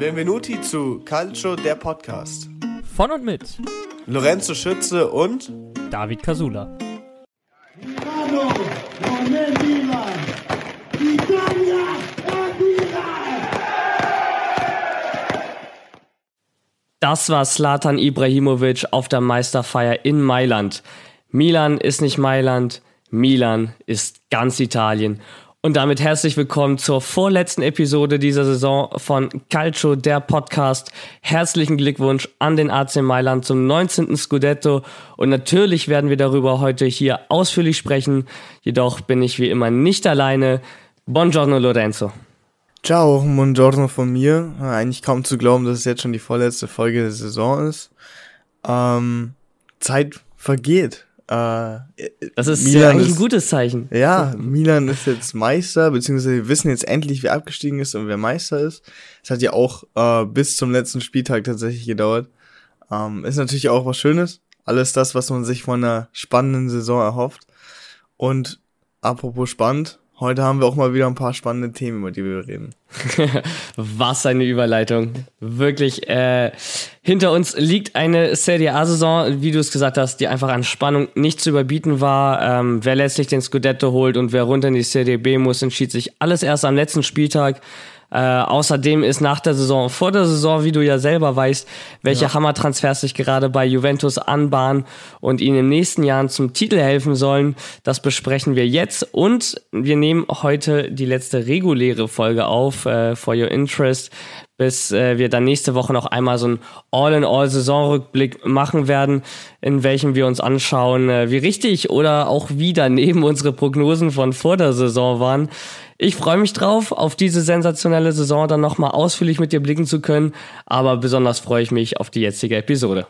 Benvenuti zu Calcio, der Podcast. Von und mit Lorenzo Schütze und David Casula. Das war Slatan Ibrahimovic auf der Meisterfeier in Mailand. Milan ist nicht Mailand, Milan ist ganz Italien. Und damit herzlich willkommen zur vorletzten Episode dieser Saison von Calcio, der Podcast. Herzlichen Glückwunsch an den AC Mailand zum 19. Scudetto. Und natürlich werden wir darüber heute hier ausführlich sprechen. Jedoch bin ich wie immer nicht alleine. Buongiorno Lorenzo. Ciao, buongiorno von mir. Eigentlich kaum zu glauben, dass es jetzt schon die vorletzte Folge der Saison ist. Ähm, Zeit vergeht. Äh, Das ist Milan ja eigentlich ist- ein gutes Zeichen. Ja, Milan ist jetzt Meister, beziehungsweise wir wissen jetzt endlich, wer abgestiegen ist und wer Meister ist. Es hat ja auch äh, bis zum letzten Spieltag tatsächlich gedauert. Ähm, ist natürlich auch was Schönes. Alles das, was man sich von einer spannenden Saison erhofft. Und apropos spannend, heute haben wir auch mal wieder ein paar spannende Themen, über die wir reden. Was eine Überleitung. Wirklich, äh, hinter uns liegt eine Serie A-Saison, wie du es gesagt hast, die einfach an Spannung nicht zu überbieten war. Ähm, wer letztlich den Scudetto holt und wer runter in die Serie B muss, entschied sich alles erst am letzten Spieltag. Äh, außerdem ist nach der Saison, vor der Saison, wie du ja selber weißt, welche Hammer-Transfers sich gerade bei Juventus anbahnen und ihnen in den nächsten Jahren zum Titel helfen sollen. Das besprechen wir jetzt und wir nehmen heute die letzte reguläre Folge auf, äh, for your interest, bis äh, wir dann nächste Woche noch einmal so einen All-in-All-Saisonrückblick machen werden, in welchem wir uns anschauen, äh, wie richtig oder auch wie daneben unsere Prognosen von vor der Saison waren. Ich freue mich drauf, auf diese sensationelle Saison dann nochmal ausführlich mit dir blicken zu können, aber besonders freue ich mich auf die jetzige Episode.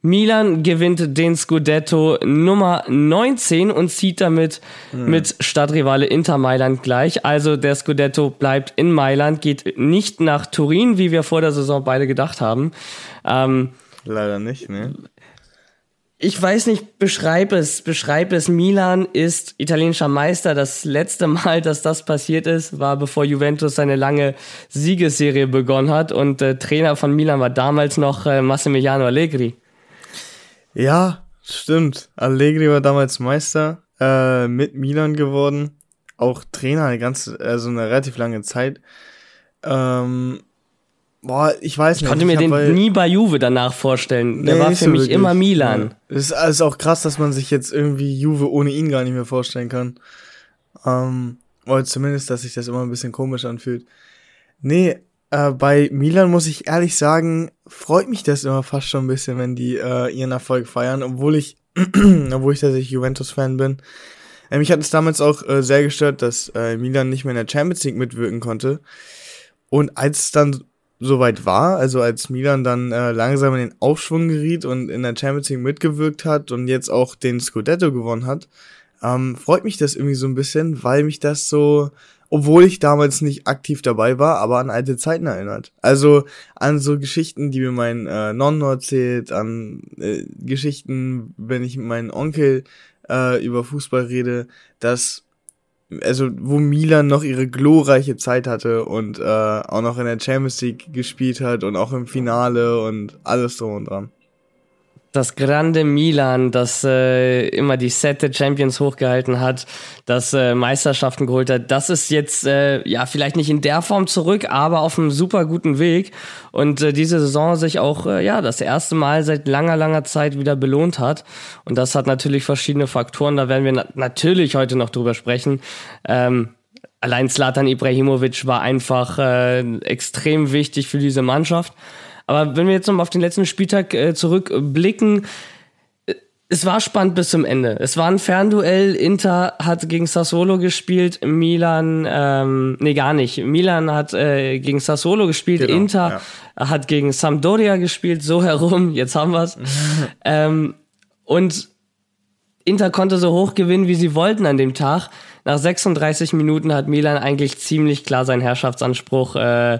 Milan gewinnt den Scudetto Nummer 19 und zieht damit mit Stadtrivale Inter Mailand gleich. Also der Scudetto bleibt in Mailand, geht nicht nach Turin, wie wir vor der Saison beide gedacht haben. Ähm, Leider nicht, ne? ich weiß nicht, beschreib es, beschreib es. Milan ist italienischer Meister. Das letzte Mal, dass das passiert ist, war bevor Juventus seine lange Siegesserie begonnen hat. Und äh, Trainer von Milan war damals noch äh, Massimiliano Allegri. Ja, stimmt. Allegri war damals Meister, äh, mit Milan geworden. Auch Trainer eine ganze, also eine relativ lange Zeit. Ähm, boah, ich weiß nicht. Ich konnte mir den bei- nie bei Juve danach vorstellen. Der Nee, war für so mich wirklich. immer Milan. Ja. Es ist also auch krass, dass man sich jetzt irgendwie Juve ohne ihn gar nicht mehr vorstellen kann. Ähm, oder zumindest, dass sich das immer ein bisschen komisch anfühlt. Nee, äh, bei Milan muss ich ehrlich sagen, freut mich das immer fast schon ein bisschen, wenn die äh, ihren Erfolg feiern, obwohl ich, obwohl ich tatsächlich Juventus-Fan bin. Äh, mich hat es damals auch äh, sehr gestört, dass äh, Milan nicht mehr in der Champions League mitwirken konnte. Und als es dann soweit war, also als Milan dann äh, langsam in den Aufschwung geriet und in der Champions League mitgewirkt hat und jetzt auch den Scudetto gewonnen hat, ähm, freut mich das irgendwie so ein bisschen, weil mich das so, obwohl ich damals nicht aktiv dabei war, aber an alte Zeiten erinnert. Also an so Geschichten, die mir mein äh, Nonno erzählt, an äh, Geschichten, wenn ich mit meinem Onkel äh, über Fußball rede, dass also wo Milan noch ihre glorreiche Zeit hatte und äh, auch noch in der Champions League gespielt hat und auch im Finale und alles drum und dran. Das grande Milan, das äh, immer die Sette Champions hochgehalten hat, das äh, Meisterschaften geholt hat, das ist jetzt äh, ja vielleicht nicht in der Form zurück, aber auf einem super guten Weg und äh, diese Saison sich auch äh, ja das erste Mal seit langer langer Zeit wieder belohnt hat und das hat natürlich verschiedene Faktoren. Da werden wir na natürlich heute noch drüber sprechen. Ähm, Allein Zlatan Ibrahimovic war einfach äh, extrem wichtig für diese Mannschaft. Aber wenn wir jetzt nochmal auf den letzten Spieltag äh, zurückblicken, äh, es war spannend bis zum Ende. Es war ein Fernduell. Inter hat gegen Sassuolo gespielt, Milan, ähm, nee, gar nicht. Milan hat äh, gegen Sassuolo gespielt, Genau, Inter hat gegen Sampdoria gespielt, so herum, jetzt haben wir's. ähm, und Inter konnte so hoch gewinnen, wie sie wollten an dem Tag. Nach 36 Minuten hat Milan eigentlich ziemlich klar seinen Herrschaftsanspruch äh,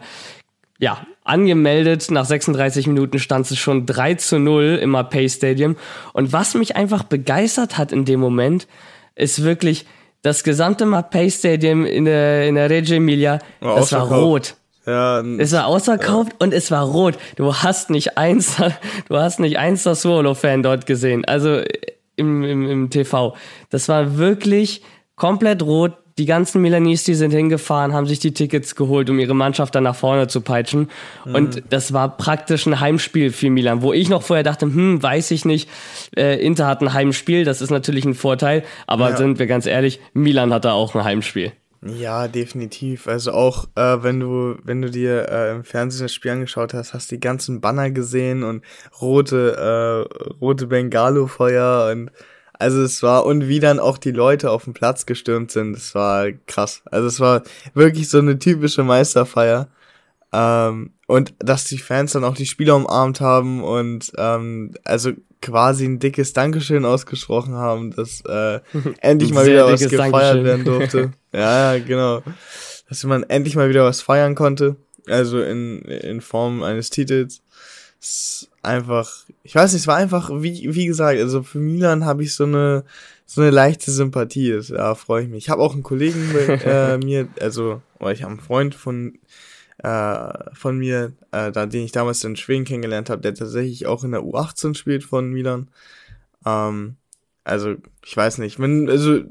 ja, angemeldet. Nach 36 Minuten stand es schon 3 zu 0 im Mapei Stadium. Und was mich einfach begeistert hat in dem Moment, ist wirklich, das gesamte Mapei Stadium in der, in der Reggio Emilia, War das war rot. Ja, Es war ausverkauft und es war rot. Du hast nicht eins, du hast nicht eins das Solo-Fan dort gesehen. Also im, im, im TV. Das war wirklich komplett rot. Die ganzen Milanese, die sind hingefahren, haben sich die Tickets geholt, um ihre Mannschaft dann nach vorne zu peitschen. Und das war praktisch ein Heimspiel für Milan, wo ich noch vorher dachte, hm, weiß ich nicht, äh, Inter hat ein Heimspiel, das ist natürlich ein Vorteil, aber Ja. sind wir ganz ehrlich, Milan hatte auch ein Heimspiel. Ja, definitiv. Also auch äh, wenn du, wenn du dir äh, im Fernsehen das Spiel angeschaut hast, hast die ganzen Banner gesehen und rote, äh, rote Bengalo-Feuer und also es war, und wie dann auch die Leute auf den Platz gestürmt sind, das war krass. Also es war wirklich so eine typische Meisterfeier. Ähm, und dass die Fans dann auch die Spieler umarmt haben und ähm, also quasi ein dickes Dankeschön ausgesprochen haben, dass äh, endlich mal wieder was gefeiert Dankeschön. werden durfte. ja, ja, genau. Dass man endlich mal wieder was feiern konnte. Also in, in Form eines Titels. Es ist einfach, ich weiß nicht, es war einfach, wie, wie gesagt, also für Milan habe ich so eine, so eine leichte Sympathie. Da freue ich mich. Ich habe auch einen Kollegen bei äh, mir, also, oder ich habe einen Freund von, äh, von mir, äh, da, den ich damals in Schweden kennengelernt habe, der tatsächlich auch in der U18 spielt von Milan. Ähm, also, ich weiß nicht. Wenn, also,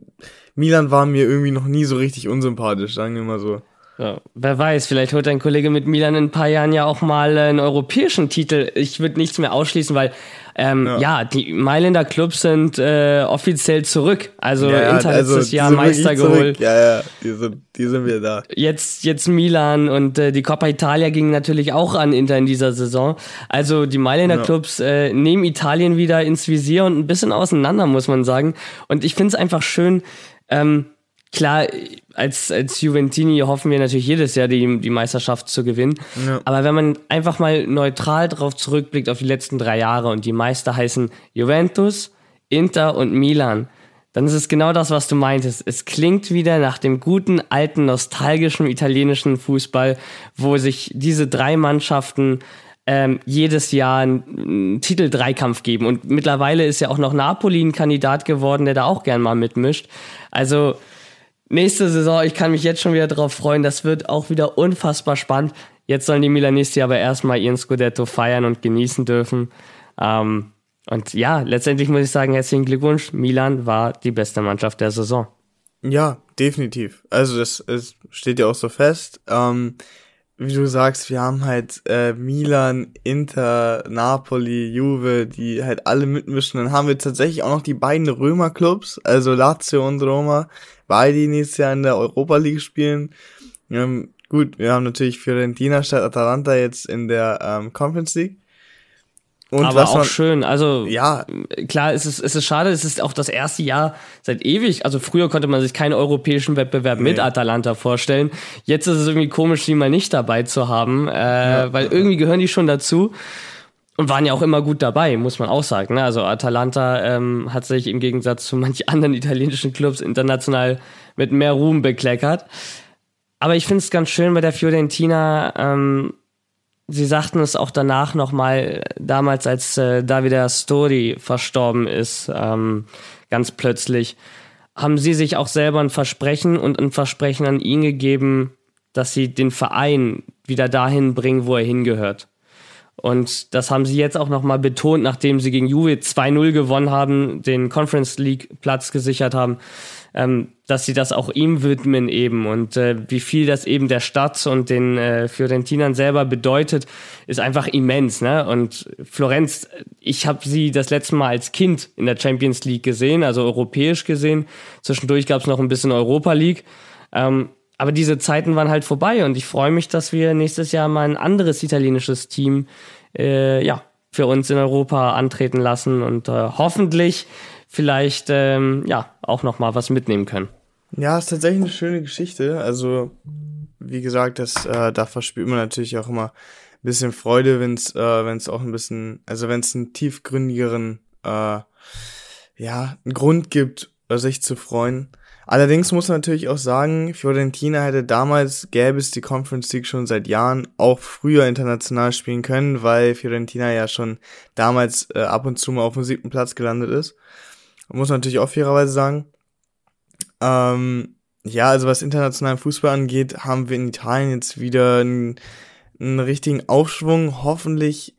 Milan war mir irgendwie noch nie so richtig unsympathisch, sagen wir mal so. Ja, wer weiß, vielleicht holt dein Kollege mit Milan in ein paar Jahren ja auch mal einen europäischen Titel. Ich würde nichts mehr ausschließen, weil ähm, ja. Ja. die Mailänder Clubs sind äh, offiziell zurück. Also Inter letztes also, die Jahr Meister geholt. Ja, ja, die sind, die sind wieder da. Jetzt, jetzt Milan und äh, die Coppa Italia ging natürlich auch an Inter in dieser Saison. Also die Mailänder Ja. Clubs äh, nehmen Italien wieder ins Visier und ein bisschen auseinander, muss man sagen. Und ich finde es einfach schön, ähm, klar, als, als Juventini hoffen wir natürlich jedes Jahr die, die Meisterschaft zu gewinnen. Ja. Aber wenn man einfach mal neutral drauf zurückblickt auf die letzten drei Jahre und die Meister heißen Juventus, Inter und Milan, dann ist es genau das, was du meintest. Es klingt wieder nach dem guten, alten, nostalgischen italienischen Fußball, wo sich diese drei Mannschaften ähm, jedes Jahr einen, einen Titel-Dreikampf geben. Und mittlerweile ist ja auch noch Napoli ein Kandidat geworden, der da auch gern mal mitmischt. Also nächste Saison, ich kann mich jetzt schon wieder drauf freuen. Das wird auch wieder unfassbar spannend. Jetzt sollen die Milanisti aber erstmal ihren Scudetto feiern und genießen dürfen. Ähm, und ja, letztendlich muss ich sagen, herzlichen Glückwunsch. Milan war die beste Mannschaft der Saison. Ja, definitiv. Also das, es steht ja auch so fest. Ähm, wie du sagst, wir haben halt äh, Milan, Inter, Napoli, Juve, die halt alle mitmischen. Dann haben wir tatsächlich auch noch die beiden Römerclubs, also Lazio und Roma, beide die nächstes Jahr in der Europa League spielen. Ähm, gut, wir haben natürlich Fiorentina statt Atalanta jetzt in der ähm, Conference League. Und aber was auch man, schön. Also ja, klar, es ist, es ist schade, es ist auch das erste Jahr seit ewig. Also früher konnte man sich keinen europäischen Wettbewerb mit Nee. Atalanta vorstellen. Jetzt ist es irgendwie komisch, die mal nicht dabei zu haben, äh, weil irgendwie gehören die schon dazu. Und waren ja auch immer gut dabei, muss man auch sagen. Ne? Also Atalanta ähm, hat sich im Gegensatz zu manch anderen italienischen Clubs international mit mehr Ruhm bekleckert. Aber ich finde es ganz schön bei der Fiorentina, ähm, Sie sagten es auch danach nochmal, damals als äh, Davide Story verstorben ist, ähm, ganz plötzlich, haben sie sich auch selber ein Versprechen und ein Versprechen an ihn gegeben, dass sie den Verein wieder dahin bringen, wo er hingehört. Und das haben sie jetzt auch nochmal betont, nachdem sie gegen Juve 2-0 gewonnen haben, den Conference League Platz gesichert haben, ähm, dass sie das auch ihm widmen eben. Und äh, wie viel das eben der Stadt und den äh, Fiorentinern selber bedeutet, ist einfach immens. Ne? Und Florenz, ich habe sie das letzte Mal als Kind in der Champions League gesehen, also europäisch gesehen. Zwischendurch gab es noch ein bisschen Europa League. Ähm, aber diese Zeiten waren halt vorbei und ich freue mich, dass wir nächstes Jahr mal ein anderes italienisches Team äh, ja, für uns in Europa antreten lassen und äh, hoffentlich vielleicht ähm, ja auch noch mal was mitnehmen können. Ja, ist tatsächlich eine schöne Geschichte. Also, wie gesagt, das, äh, da verspürt man natürlich auch immer ein bisschen Freude, wenn es äh, wenn's auch ein bisschen, also wenn es einen tiefgründigeren, äh, ja, einen Grund gibt, äh, sich zu freuen. Allerdings muss man natürlich auch sagen, Fiorentina hätte damals, gäbe es die Conference League schon seit Jahren, auch früher international spielen können, weil Fiorentina ja schon damals äh, ab und zu mal auf dem siebten Platz gelandet ist. Muss man natürlich auch fairerweise sagen. Ähm, ja, also was internationalen Fußball angeht, haben wir in Italien jetzt wieder einen, einen richtigen Aufschwung. Hoffentlich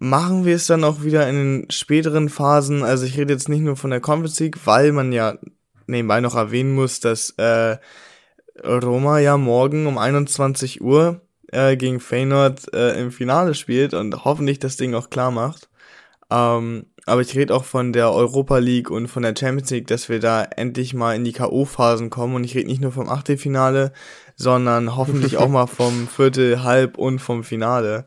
machen wir es dann auch wieder in den späteren Phasen. Also ich rede jetzt nicht nur von der Conference League, weil man ja nebenbei noch erwähnen muss, dass äh, Roma ja morgen um 21 Uhr äh, gegen Feyenoord äh, im Finale spielt und hoffentlich das Ding auch klar macht. Ähm, aber ich rede auch von der Europa League und von der Champions League, dass wir da endlich mal in die K.O.-Phasen kommen. Und ich rede nicht nur vom Achtelfinale, sondern hoffentlich auch mal vom Viertel, Halb und vom Finale.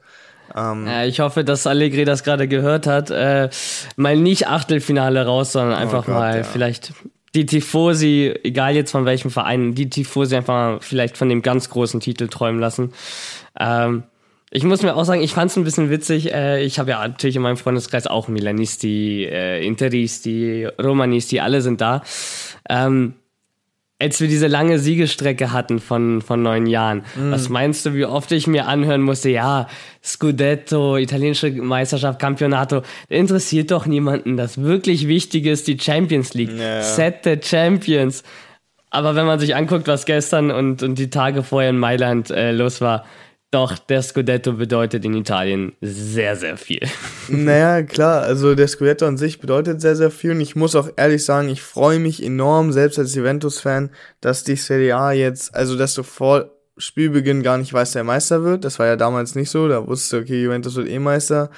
Ähm, ja, ich hoffe, dass Allegri das gerade gehört hat. Äh, mal nicht Achtelfinale raus, sondern oh einfach oh Gott, mal ja. vielleicht die Tifosi, egal jetzt von welchem Verein, die Tifosi einfach mal vielleicht von dem ganz großen Titel träumen lassen. Ähm, ich muss mir auch sagen, ich fand es ein bisschen witzig. Äh, ich habe ja natürlich in meinem Freundeskreis auch Milanisti, äh, Interisti, Romanisti, alle sind da. Ähm, als wir diese lange Siegestrecke hatten von, von neun Jahren, mm. was meinst du, wie oft ich mir anhören musste, ja, Scudetto, italienische Meisterschaft, Campionato, interessiert doch niemanden. Das wirklich Wichtige ist die Champions League. Ja. Set the Champions. Aber wenn man sich anguckt, was gestern und, und die Tage vorher in Mailand äh, los war, doch, der Scudetto bedeutet in Italien sehr, sehr viel. Naja, klar, also der Scudetto an sich bedeutet sehr, sehr viel und ich muss auch ehrlich sagen, ich freue mich enorm, selbst als Juventus-Fan, dass die Serie A jetzt, also dass du vor Spielbeginn gar nicht weißt, wer Meister wird. Das war ja damals nicht so, da wusste okay, Juventus wird eh Meister.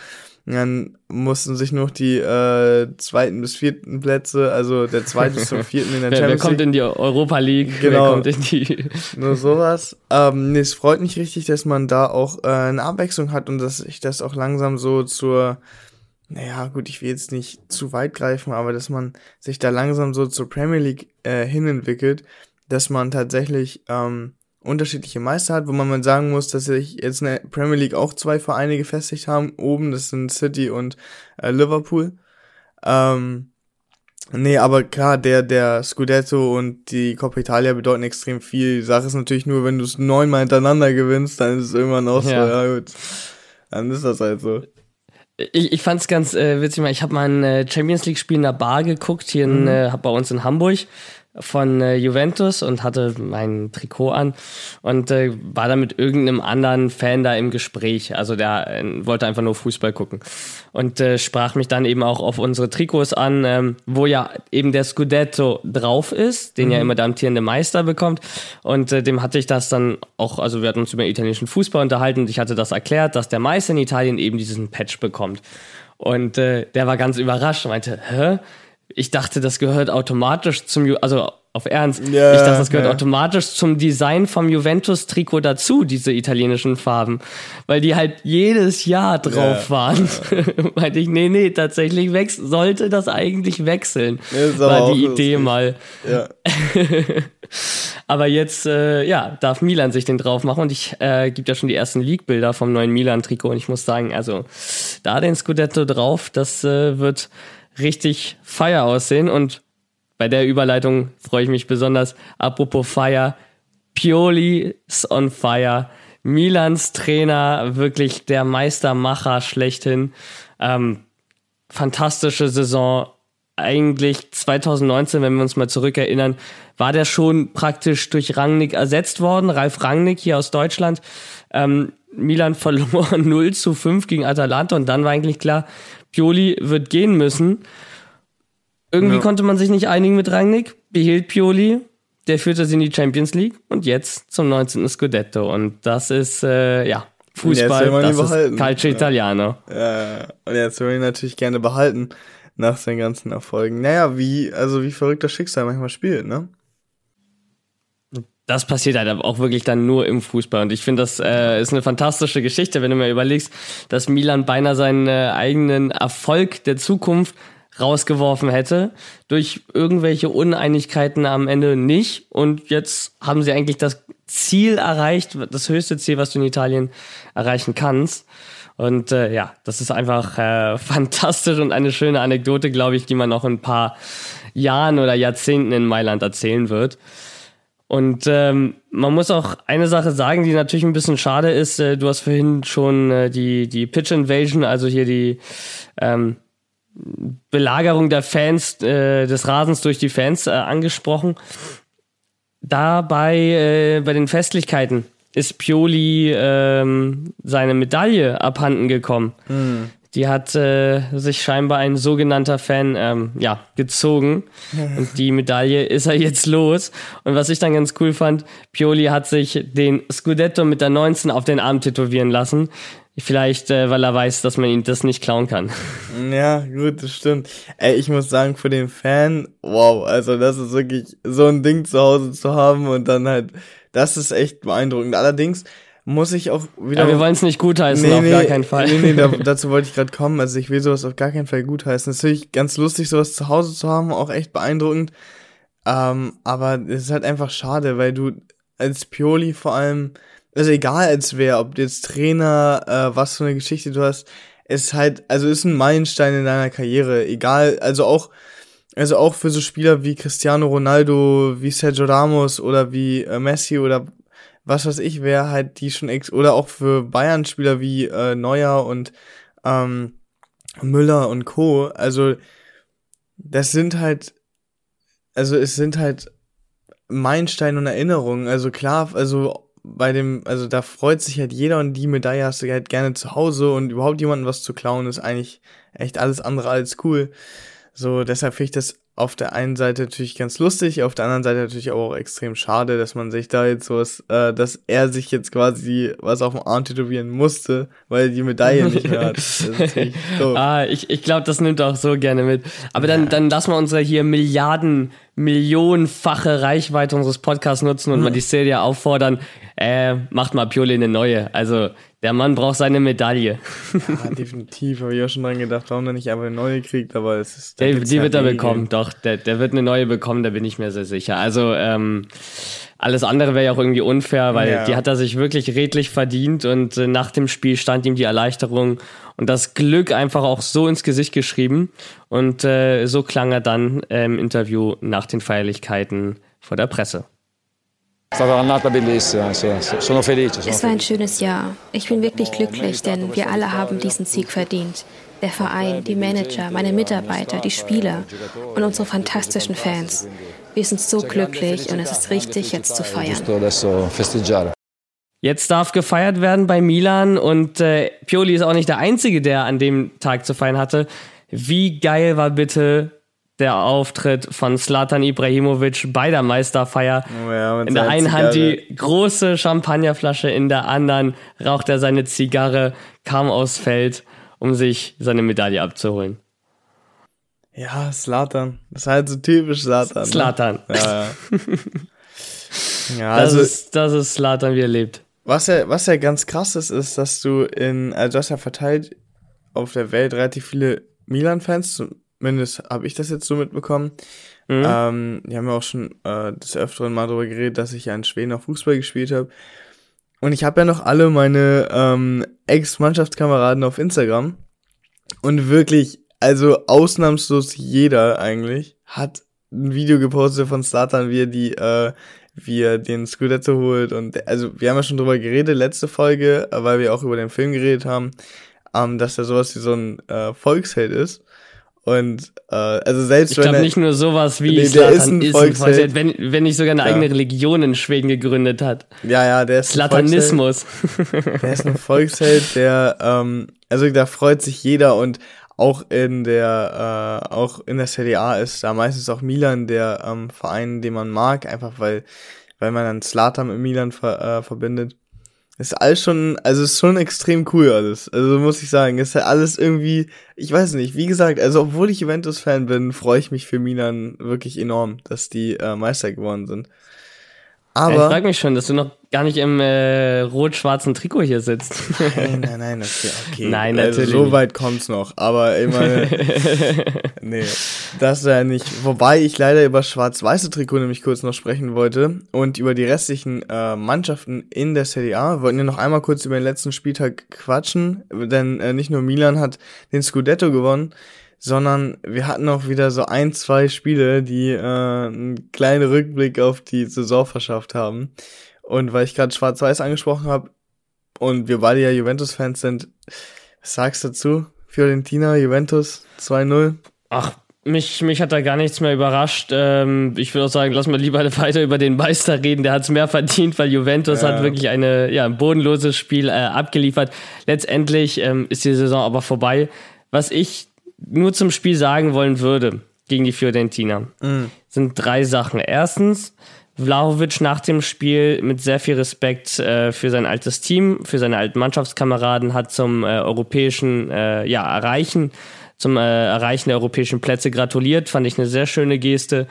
Dann mussten sich noch die äh, zweiten bis vierten Plätze, also der zweite bis zum vierten in der wer, Champions League. Wer kommt in die Europa League? Genau. Wer kommt in die Nur sowas. Ähm, nee, es freut mich richtig, dass man da auch äh, eine Abwechslung hat und dass sich das auch langsam so zur, naja, gut, ich will jetzt nicht zu weit greifen, aber dass man sich da langsam so zur Premier League äh, hinentwickelt, dass man tatsächlich ähm, unterschiedliche Meister hat, wo man mal sagen muss, dass sich jetzt in der Premier League auch zwei Vereine gefestigt haben. Oben, das sind City und äh, Liverpool. Ähm, nee, aber klar, der, der Scudetto und die Coppa Italia bedeuten extrem viel. Die Sache ist natürlich nur, wenn du es neunmal hintereinander gewinnst, dann ist es irgendwann auch so, ja gut. Dann ist das halt so. Ich, ich fand es ganz äh, witzig, ich habe mal ein äh, Champions League-Spiel in der Bar geguckt, hier in, mhm. äh, bei uns in Hamburg von äh, Juventus und hatte mein Trikot an und äh, war da mit irgendeinem anderen Fan da im Gespräch. Also der äh, wollte einfach nur Fußball gucken und äh, sprach mich dann eben auch auf unsere Trikots an, ähm, wo ja eben der Scudetto drauf ist, den mhm. ja immer der amtierende Meister bekommt. Und äh, dem hatte ich das dann auch, also wir hatten uns über italienischen Fußball unterhalten und ich hatte das erklärt, dass der Meister in Italien eben diesen Patch bekommt. Und äh, der war ganz überrascht und meinte, hä? Ich dachte, das gehört automatisch zum, also auf Ernst, ja, ich dachte, das gehört ja. automatisch zum Design vom Juventus-Trikot dazu, diese italienischen Farben, weil die halt jedes Jahr drauf ja, waren. Meinte ich, nee, nee, tatsächlich wechs sollte das eigentlich wechseln, war die Idee mal. Ja. Aber jetzt, äh, ja, darf Milan sich den drauf machen und ich äh, gibt ja schon die ersten League-Bilder vom neuen Milan-Trikot und ich muss sagen, also da den Scudetto drauf, das äh, wird richtig fire aussehen. Und bei der Überleitung freue ich mich besonders. Apropos Fire, Pioli ist on fire. Milans Trainer, wirklich der Meistermacher schlechthin. Ähm, fantastische Saison. Eigentlich 2019, wenn wir uns mal zurückerinnern, war der schon praktisch durch Rangnick ersetzt worden. Ralf Rangnick hier aus Deutschland. Ähm, Milan verlor 0 zu 5 gegen Atalanta und dann war eigentlich klar, Pioli wird gehen müssen. Irgendwie ja. konnte man sich nicht einigen mit Rangnick, behielt Pioli, der führte sie in die Champions League und jetzt zum 19. Scudetto. Und das ist, äh, ja, Fußball, das ist Calcio ja. Italiano. Ja, und jetzt will ich ihn natürlich gerne behalten nach seinen ganzen Erfolgen. Naja, wie, also wie verrückt das Schicksal manchmal spielt, ne? Das passiert halt auch wirklich dann nur im Fußball. Und ich finde, das äh, ist eine fantastische Geschichte, wenn du mir überlegst, dass Milan beinahe seinen äh, eigenen Erfolg der Zukunft rausgeworfen hätte, durch irgendwelche Uneinigkeiten am Ende nicht. Und jetzt haben sie eigentlich das Ziel erreicht, das höchste Ziel, was du in Italien erreichen kannst. Und äh, ja, das ist einfach äh, fantastisch und eine schöne Anekdote, glaube ich, die man noch in ein paar Jahren oder Jahrzehnten in Mailand erzählen wird. Und ähm, man muss auch eine Sache sagen, die natürlich ein bisschen schade ist. Äh, du hast vorhin schon äh, die, die Pitch Invasion, also hier die ähm, Belagerung der Fans, äh, des Rasens durch die Fans äh, angesprochen. dabei äh, bei den Festlichkeiten ist Pioli ähm, seine Medaille abhanden gekommen. Hm. Die hat äh, sich scheinbar ein sogenannter Fan ähm, ja, gezogen. Und die Medaille ist er jetzt los. Und was ich dann ganz cool fand, Pioli hat sich den Scudetto mit der 19 auf den Arm tätowieren lassen. Vielleicht, äh, weil er weiß, dass man ihn das nicht klauen kann. Ja, gut, das stimmt. Ey, ich muss sagen, für den Fan, wow, also das ist wirklich so ein Ding zu Hause zu haben und dann halt, das ist echt beeindruckend. Allerdings muss ich auch wieder. Aber wir wollen es nicht gutheißen, auf gar keinen Fall. Nee, nee, da, dazu wollte ich gerade kommen. Also ich will sowas auf gar keinen Fall gutheißen. Es ist natürlich ganz lustig, sowas zu Hause zu haben, auch echt beeindruckend. Ähm, aber es ist halt einfach schade, weil du als Pioli vor allem, also egal als wer, ob du jetzt Trainer, äh, was für eine Geschichte du hast, ist halt, also ist ein Meilenstein in deiner Karriere. Egal, also auch, also auch für so Spieler wie Cristiano Ronaldo, wie Sergio Ramos oder wie äh, Messi oder was weiß ich, wer halt die schon ex oder auch für Bayern-Spieler wie äh, Neuer und ähm, Müller und Co. Also das sind halt, also es sind halt Meilensteine und Erinnerungen. Also klar, also bei dem, also da freut sich halt jeder und die Medaille hast du halt gerne zu Hause und überhaupt jemanden was zu klauen ist eigentlich echt alles andere als cool. So, deshalb finde ich das auf der einen Seite natürlich ganz lustig, auf der anderen Seite natürlich auch extrem schade, dass man sich da jetzt sowas, äh, dass er sich jetzt quasi was auf dem Arm tätowieren musste, weil er die Medaille nicht mehr hat. Ah, ich, ich glaube, das nimmt er auch so gerne mit. Aber dann, dann lassen wir unsere hier Milliarden, millionenfache Reichweite unseres Podcasts nutzen und mal die Serie auffordern, äh, macht mal Pioli eine neue. Also, der Mann braucht seine Medaille. Ja, definitiv, habe ich auch schon dran gedacht, warum er nicht einfach eine neue kriegt, aber es ist. Der, die ja wird er bekommen, doch. Der, der wird eine neue bekommen, da bin ich mir sehr sicher. Also, ähm, alles andere wäre ja auch irgendwie unfair, weil Ja. die hat er sich wirklich redlich verdient und äh, nach dem Spiel stand ihm die Erleichterung und das Glück einfach auch so ins Gesicht geschrieben. Und äh, so klang er dann äh, im Interview nach den Feierlichkeiten vor der Presse. Es war ein schönes Jahr. Ich bin wirklich glücklich, denn wir alle haben diesen Sieg verdient. Der Verein, die Manager, meine Mitarbeiter, die Spieler und unsere fantastischen Fans. Wir sind so glücklich und es ist richtig, jetzt zu feiern. Jetzt darf gefeiert werden bei Milan und äh, Pioli ist auch nicht der Einzige, der an dem Tag zu feiern hatte. Wie geil war bitte der Auftritt von Slatan Ibrahimovic bei der Meisterfeier? Oh ja, in der einen Hand die große Champagnerflasche, in der anderen raucht er seine Zigarre, kam aufs Feld, um sich seine Medaille abzuholen. Ja, Slatan. Das ist halt so typisch Slatan. Slatan. Ne? Ja, ja. ja Das also, ist, das ist Slatan, wie er lebt. Was ja, was ja ganz krass ist, ist, dass du in, also du hast ja verteilt auf der Welt relativ viele Milan-Fans, zumindest habe ich das jetzt so mitbekommen. Mhm. Ähm, wir haben ja auch schon äh, des Öfteren mal darüber geredet, dass ich ja in Schweden auch Fußball gespielt habe. Und ich habe ja noch alle meine ähm, Ex-Mannschaftskameraden auf Instagram. Und wirklich, also ausnahmslos jeder eigentlich, hat ein Video gepostet von Slatan, wie er die, äh, wie er den Scudetto holt. Und also wir haben ja schon drüber geredet, letzte Folge, weil wir auch über den Film geredet haben, ähm, dass er sowas wie so ein äh, Volksheld ist. Und äh, also selbst Ich wenn glaube er, nicht nur sowas wie Nee, Slatan ist ein ist ein Volksheld. Volksheld, wenn, wenn nicht sogar eine Ja. eigene Religion in Schweden gegründet hat. ja, ja, der ist ein Volksheld. Slatanismus. Der ist ein Volksheld, der, ähm, also da freut sich jeder und auch in der, äh, auch in der Serie A ist da meistens auch Milan der ähm, Verein, den man mag, einfach weil, weil man dann Slatan mit Milan ver, äh, verbindet. Ist alles schon, also ist schon extrem cool alles. Also muss ich sagen, ist ja alles irgendwie, ich weiß nicht, wie gesagt, also obwohl ich Juventus-Fan bin, freue ich mich für Milan wirklich enorm, dass die äh, Meister geworden sind. Ja, ich Aber. frage mich schon, dass du noch gar nicht im äh, rot-schwarzen Trikot hier sitzt. Nein, nein, nein, okay, okay. Nein, also, natürlich So nicht. weit kommt's noch, aber meine, nee, das ja nicht. Wobei ich leider über schwarz-weiße Trikot nämlich kurz noch sprechen wollte und über die restlichen äh, Mannschaften in der Serie A. Wir wollten ja noch einmal kurz über den letzten Spieltag quatschen, denn äh, nicht nur Milan hat den Scudetto gewonnen, sondern wir hatten auch wieder so ein, zwei Spiele, die äh, einen kleinen Rückblick auf die Saison verschafft haben. Und weil ich gerade Schwarz-Weiß angesprochen habe und wir beide ja Juventus-Fans sind, was sagst du dazu? Fiorentina, Juventus 2-0. Ach, mich, mich hat da gar nichts mehr überrascht. Ähm, ich würde auch sagen, lass mal lieber weiter über den Meister reden. Der hat es mehr verdient, weil Juventus Ja. hat wirklich eine, ja, ein bodenloses Spiel äh, abgeliefert. Letztendlich ähm, ist die Saison aber vorbei. Was ich nur zum Spiel sagen wollen würde gegen die Fiorentina, sind drei Sachen. Erstens, Vlahovic nach dem Spiel mit sehr viel Respekt äh, für sein altes Team, für seine alten Mannschaftskameraden, hat zum äh, europäischen äh, ja, Erreichen, zum äh, Erreichen der europäischen Plätze gratuliert. Fand ich eine sehr schöne Geste.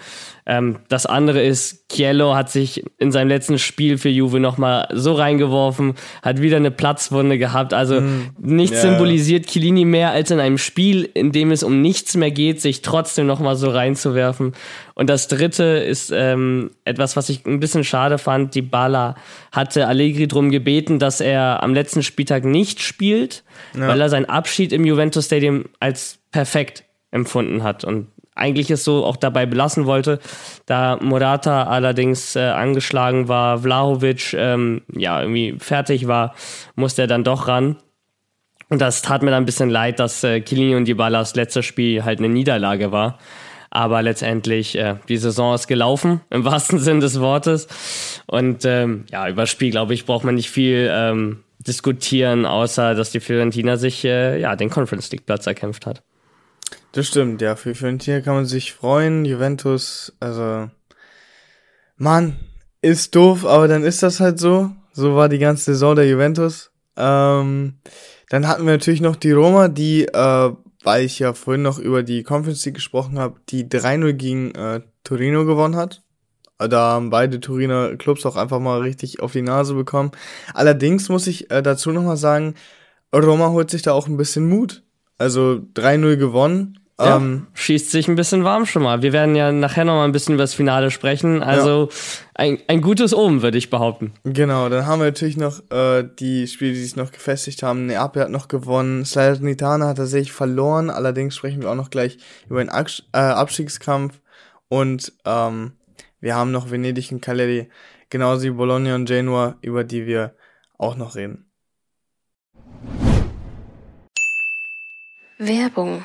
Ähm, das andere ist, Chiello hat sich in seinem letzten Spiel für Juve nochmal so reingeworfen, hat wieder eine Platzwunde gehabt. Also nichts Ja. symbolisiert Chiellini mehr als in einem Spiel, in dem es um nichts mehr geht, sich trotzdem nochmal so reinzuwerfen. Und das dritte ist ähm, etwas, was ich ein bisschen schade fand. Die Bala hatte Allegri drum gebeten, dass er am letzten Spieltag nicht spielt, weil er seinen Abschied im Juventus Stadium als perfekt empfunden hat und eigentlich es so auch dabei belassen wollte. Da Morata allerdings äh, angeschlagen war, Vlahovic ähm, ja irgendwie fertig war, musste er dann doch ran. Und das tat mir dann ein bisschen leid, dass äh, Chiellini und Dybalas letztes Spiel halt eine Niederlage war. Aber letztendlich, äh, die Saison ist gelaufen, im wahrsten Sinn des Wortes. Und ähm, ja, über das Spiel, glaube ich, braucht man nicht viel ähm, diskutieren, außer dass die Fiorentina sich äh, ja, den Conference League Platz erkämpft hat. Das stimmt, ja. Für Fiorentina kann man sich freuen. Juventus, also, Mann, ist doof, aber dann ist das halt so. So war die ganze Saison der Juventus. Ähm, dann hatten wir natürlich noch die Roma, die, äh, weil ich ja vorhin noch über die Conference League gesprochen habe, die 3-0 gegen äh, Torino gewonnen hat. Da haben beide Turiner Clubs auch einfach mal richtig auf die Nase bekommen. Allerdings muss ich äh, dazu nochmal sagen, Roma holt sich da auch ein bisschen Mut. Also 3-0 gewonnen. Ja, Ähm, schießt sich ein bisschen warm schon mal. Wir werden ja nachher noch mal ein bisschen über das Finale sprechen. Also ein, ein gutes Omen, würde ich behaupten. Genau, dann haben wir natürlich noch äh, die Spiele, die sich noch gefestigt haben. Neapel hat noch gewonnen, Salernitana hat tatsächlich verloren. Allerdings sprechen wir auch noch gleich über den Abs äh, Abstiegskampf. Und ähm, wir haben noch Venedig und Cagliari, genauso wie Bologna und Genua, über die wir auch noch reden. Werbung.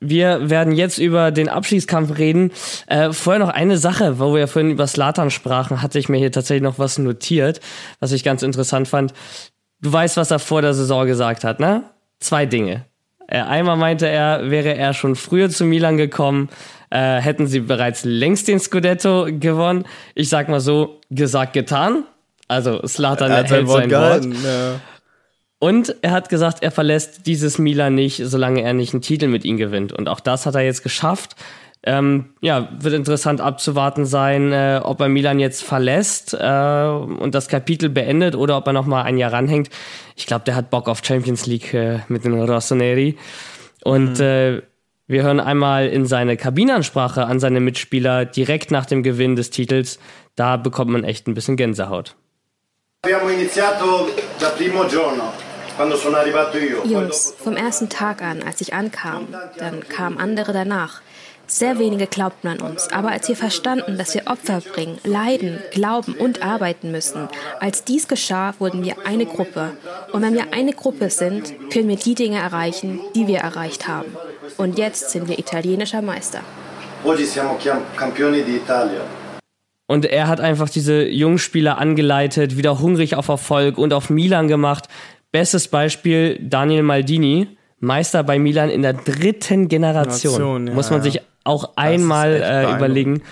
Wir werden jetzt über den Abschießkampf reden. Äh, vorher noch eine Sache, wo wir ja vorhin über Slatan sprachen, hatte ich mir hier tatsächlich noch was notiert, was ich ganz interessant fand. Du weißt, was er vor der Saison gesagt hat, ne? Zwei Dinge. Äh, einmal meinte er, wäre er schon früher zu Milan gekommen, äh, hätten sie bereits längst den Scudetto gewonnen. Ich sag mal so, gesagt, getan. Also Slatan hält Wort sein Wort. gehalten. Ja. Und er hat gesagt, er verlässt dieses Milan nicht, solange er nicht einen Titel mit ihm gewinnt. Und auch das hat er jetzt geschafft. Ähm, ja, wird interessant abzuwarten sein, äh, ob er Milan jetzt verlässt äh, und das Kapitel beendet oder ob er noch mal ein Jahr ranhängt. Ich glaube, der hat Bock auf Champions League äh, mit den Rossoneri. Und äh, wir hören einmal in seine Kabinenansprache an seine Mitspieler direkt nach dem Gewinn des Titels. Da bekommt man echt ein bisschen Gänsehaut. Abbiamo iniziato dal primo giorno, Jungs, vom ersten Tag an, als ich ankam, dann kamen andere danach. Sehr wenige glaubten an uns, aber als wir verstanden, dass wir Opfer bringen, leiden, glauben und arbeiten müssen, als dies geschah, wurden wir eine Gruppe. Und wenn wir eine Gruppe sind, können wir die Dinge erreichen, die wir erreicht haben. Und jetzt sind wir italienischer Meister. Und er hat einfach diese jungen Spieler angeleitet, wieder hungrig auf Erfolg und auf Milan gemacht. Bestes Beispiel Daniel Maldini, Meister bei Milan in der dritten Generation. Generation, ja, Muss man sich auch einmal echt äh, überlegen.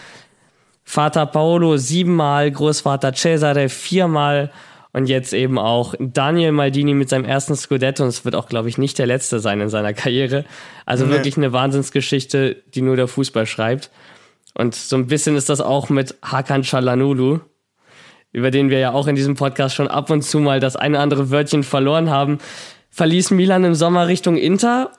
Vater Paolo siebenmal, Großvater Cesare viermal und jetzt eben auch Daniel Maldini mit seinem ersten Scudetto und es wird auch, glaube ich, nicht der letzte sein in seiner Karriere. Also nee. wirklich eine Wahnsinnsgeschichte, die nur der Fußball schreibt. Und so ein bisschen ist das auch mit Hakan Çalhanoğlu, über den wir ja auch in diesem Podcast schon ab und zu mal das eine andere Wörtchen verloren haben, verließ Milan im Sommer Richtung Inter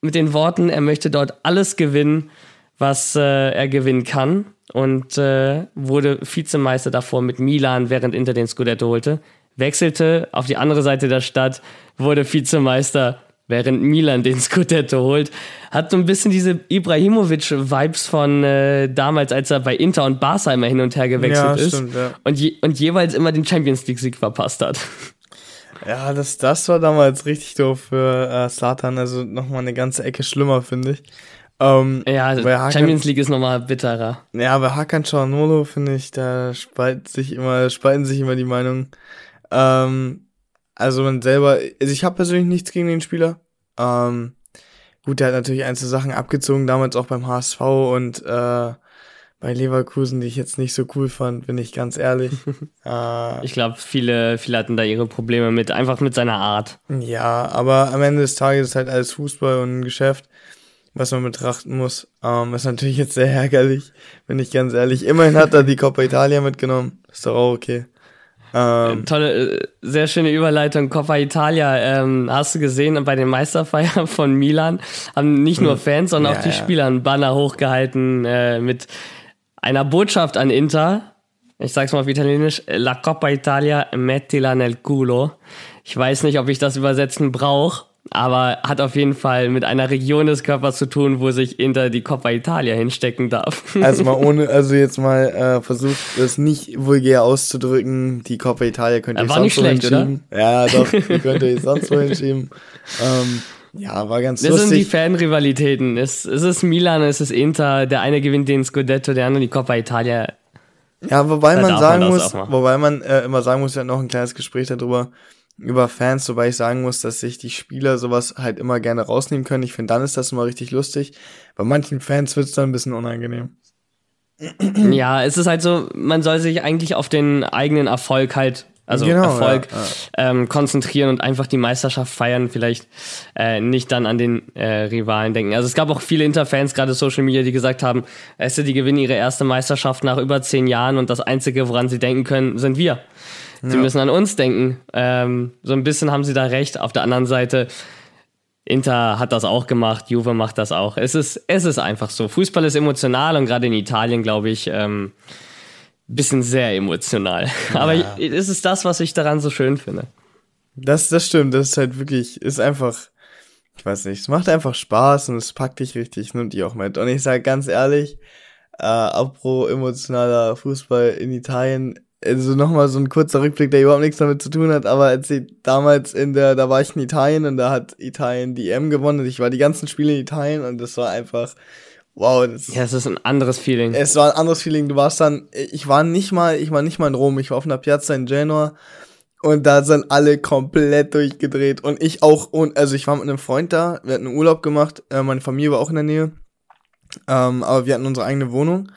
mit den Worten, er möchte dort alles gewinnen, was äh, er gewinnen kann und äh, wurde Vizemeister davor mit Milan, während Inter den Scudetto holte, wechselte auf die andere Seite der Stadt, wurde Vizemeister während Milan den Scudetto holt. Hat so ein bisschen diese Ibrahimovic-Vibes von äh, damals, als er bei Inter und Barca immer hin und her gewechselt ja, stimmt, ist ja. und, je, und jeweils immer den Champions League-Sieg verpasst hat. Ja, das, das war damals richtig doof für äh, Satan. Also nochmal eine ganze Ecke schlimmer, finde ich. Ähm, ja, Hakan, Champions League ist nochmal bitterer. Ja, bei Hakan Çalhanoğlu finde ich, da spalten sich immer, spalten sich immer die Meinungen. Ähm, also man selber, also ich habe persönlich nichts gegen den Spieler. Ähm, gut, der hat natürlich einzelne Sachen abgezogen, damals auch beim HSV und äh, bei Leverkusen, die ich jetzt nicht so cool fand, bin ich ganz ehrlich. äh, ich glaube, viele, viele hatten da ihre Probleme mit, einfach mit seiner Art. Ja, aber am Ende des Tages ist halt alles Fußball und ein Geschäft, was man betrachten muss. Ähm, ist natürlich jetzt sehr ärgerlich, bin ich ganz ehrlich. Immerhin hat er die Coppa Italia mitgenommen. Ist doch auch okay. Ähm, Tolle, äh, sehr schöne Überleitung. Coppa Italia, ähm, hast du gesehen, bei den Meisterfeiern von Milan haben nicht nur hm. Fans, sondern ja, auch die. Spieler einen Banner hochgehalten äh, mit einer Botschaft an Inter. Ich sag's mal auf Italienisch. La Coppa Italia mettila nel culo. Ich weiß nicht, ob ich das übersetzen brauche aber hat auf jeden Fall mit einer Region des Körpers zu tun, wo sich Inter die Coppa Italia hinstecken darf. Also mal ohne, also jetzt mal äh, versucht, das nicht vulgär auszudrücken. Die Coppa Italia könnt ihr War sonst nicht schlecht, oder? Ja, doch, die könnt ihr sonst wo hinschieben. Ähm, ja, war ganz das lustig. Das sind die Fanrivalitäten. Es, es ist Milan, es ist Inter. Der eine gewinnt den Scudetto, der andere die Coppa Italia. Ja, wobei man sagen man muss, wobei man äh, immer sagen muss, wir hatten noch ein kleines Gespräch darüber, über Fans, wobei ich sagen muss, dass sich die Spieler sowas halt immer gerne rausnehmen können. Ich finde, dann ist das immer richtig lustig. Bei manchen Fans wird es dann ein bisschen unangenehm. Ja, es ist halt so, man soll sich eigentlich auf den eigenen Erfolg halt, also genau, Erfolg, ja, ja. Ähm, konzentrieren und einfach die Meisterschaft feiern, vielleicht äh, nicht dann an den äh, Rivalen denken. Also es gab auch viele Interfans, gerade Social Media, die gesagt haben, es die gewinnen ihre erste Meisterschaft nach über zehn Jahren und das Einzige, woran sie denken können, sind wir. Sie ja. müssen an uns denken. Ähm, so ein bisschen haben sie da recht. Auf der anderen Seite, Inter hat das auch gemacht, Juve macht das auch. Es ist, es ist einfach so. Fußball ist emotional und gerade in Italien, glaube ich, ähm, bisschen sehr emotional. Ja. Aber es ist das, was ich daran so schön finde. Das, das stimmt. Das ist halt wirklich, ist einfach, ich weiß nicht, es macht einfach Spaß und es packt dich richtig, nimmt dich auch mit. Und ich sage ganz ehrlich, äh, apro emotionaler Fußball in Italien, also nochmal so ein kurzer Rückblick, der überhaupt nichts damit zu tun hat, aber als ich damals in der, da war ich in Italien und da hat Italien die EM gewonnen und ich war die ganzen Spiele in Italien und das war einfach, wow. Das, ja, es ist ein anderes Feeling. Es war ein anderes Feeling. Du warst dann, ich war nicht mal, ich war nicht mal in Rom, ich war auf einer Piazza in Genua und da sind alle komplett durchgedreht und ich auch, und also ich war mit einem Freund da, wir hatten einen Urlaub gemacht, äh, meine Familie war auch in der Nähe, ähm, aber wir hatten unsere eigene Wohnung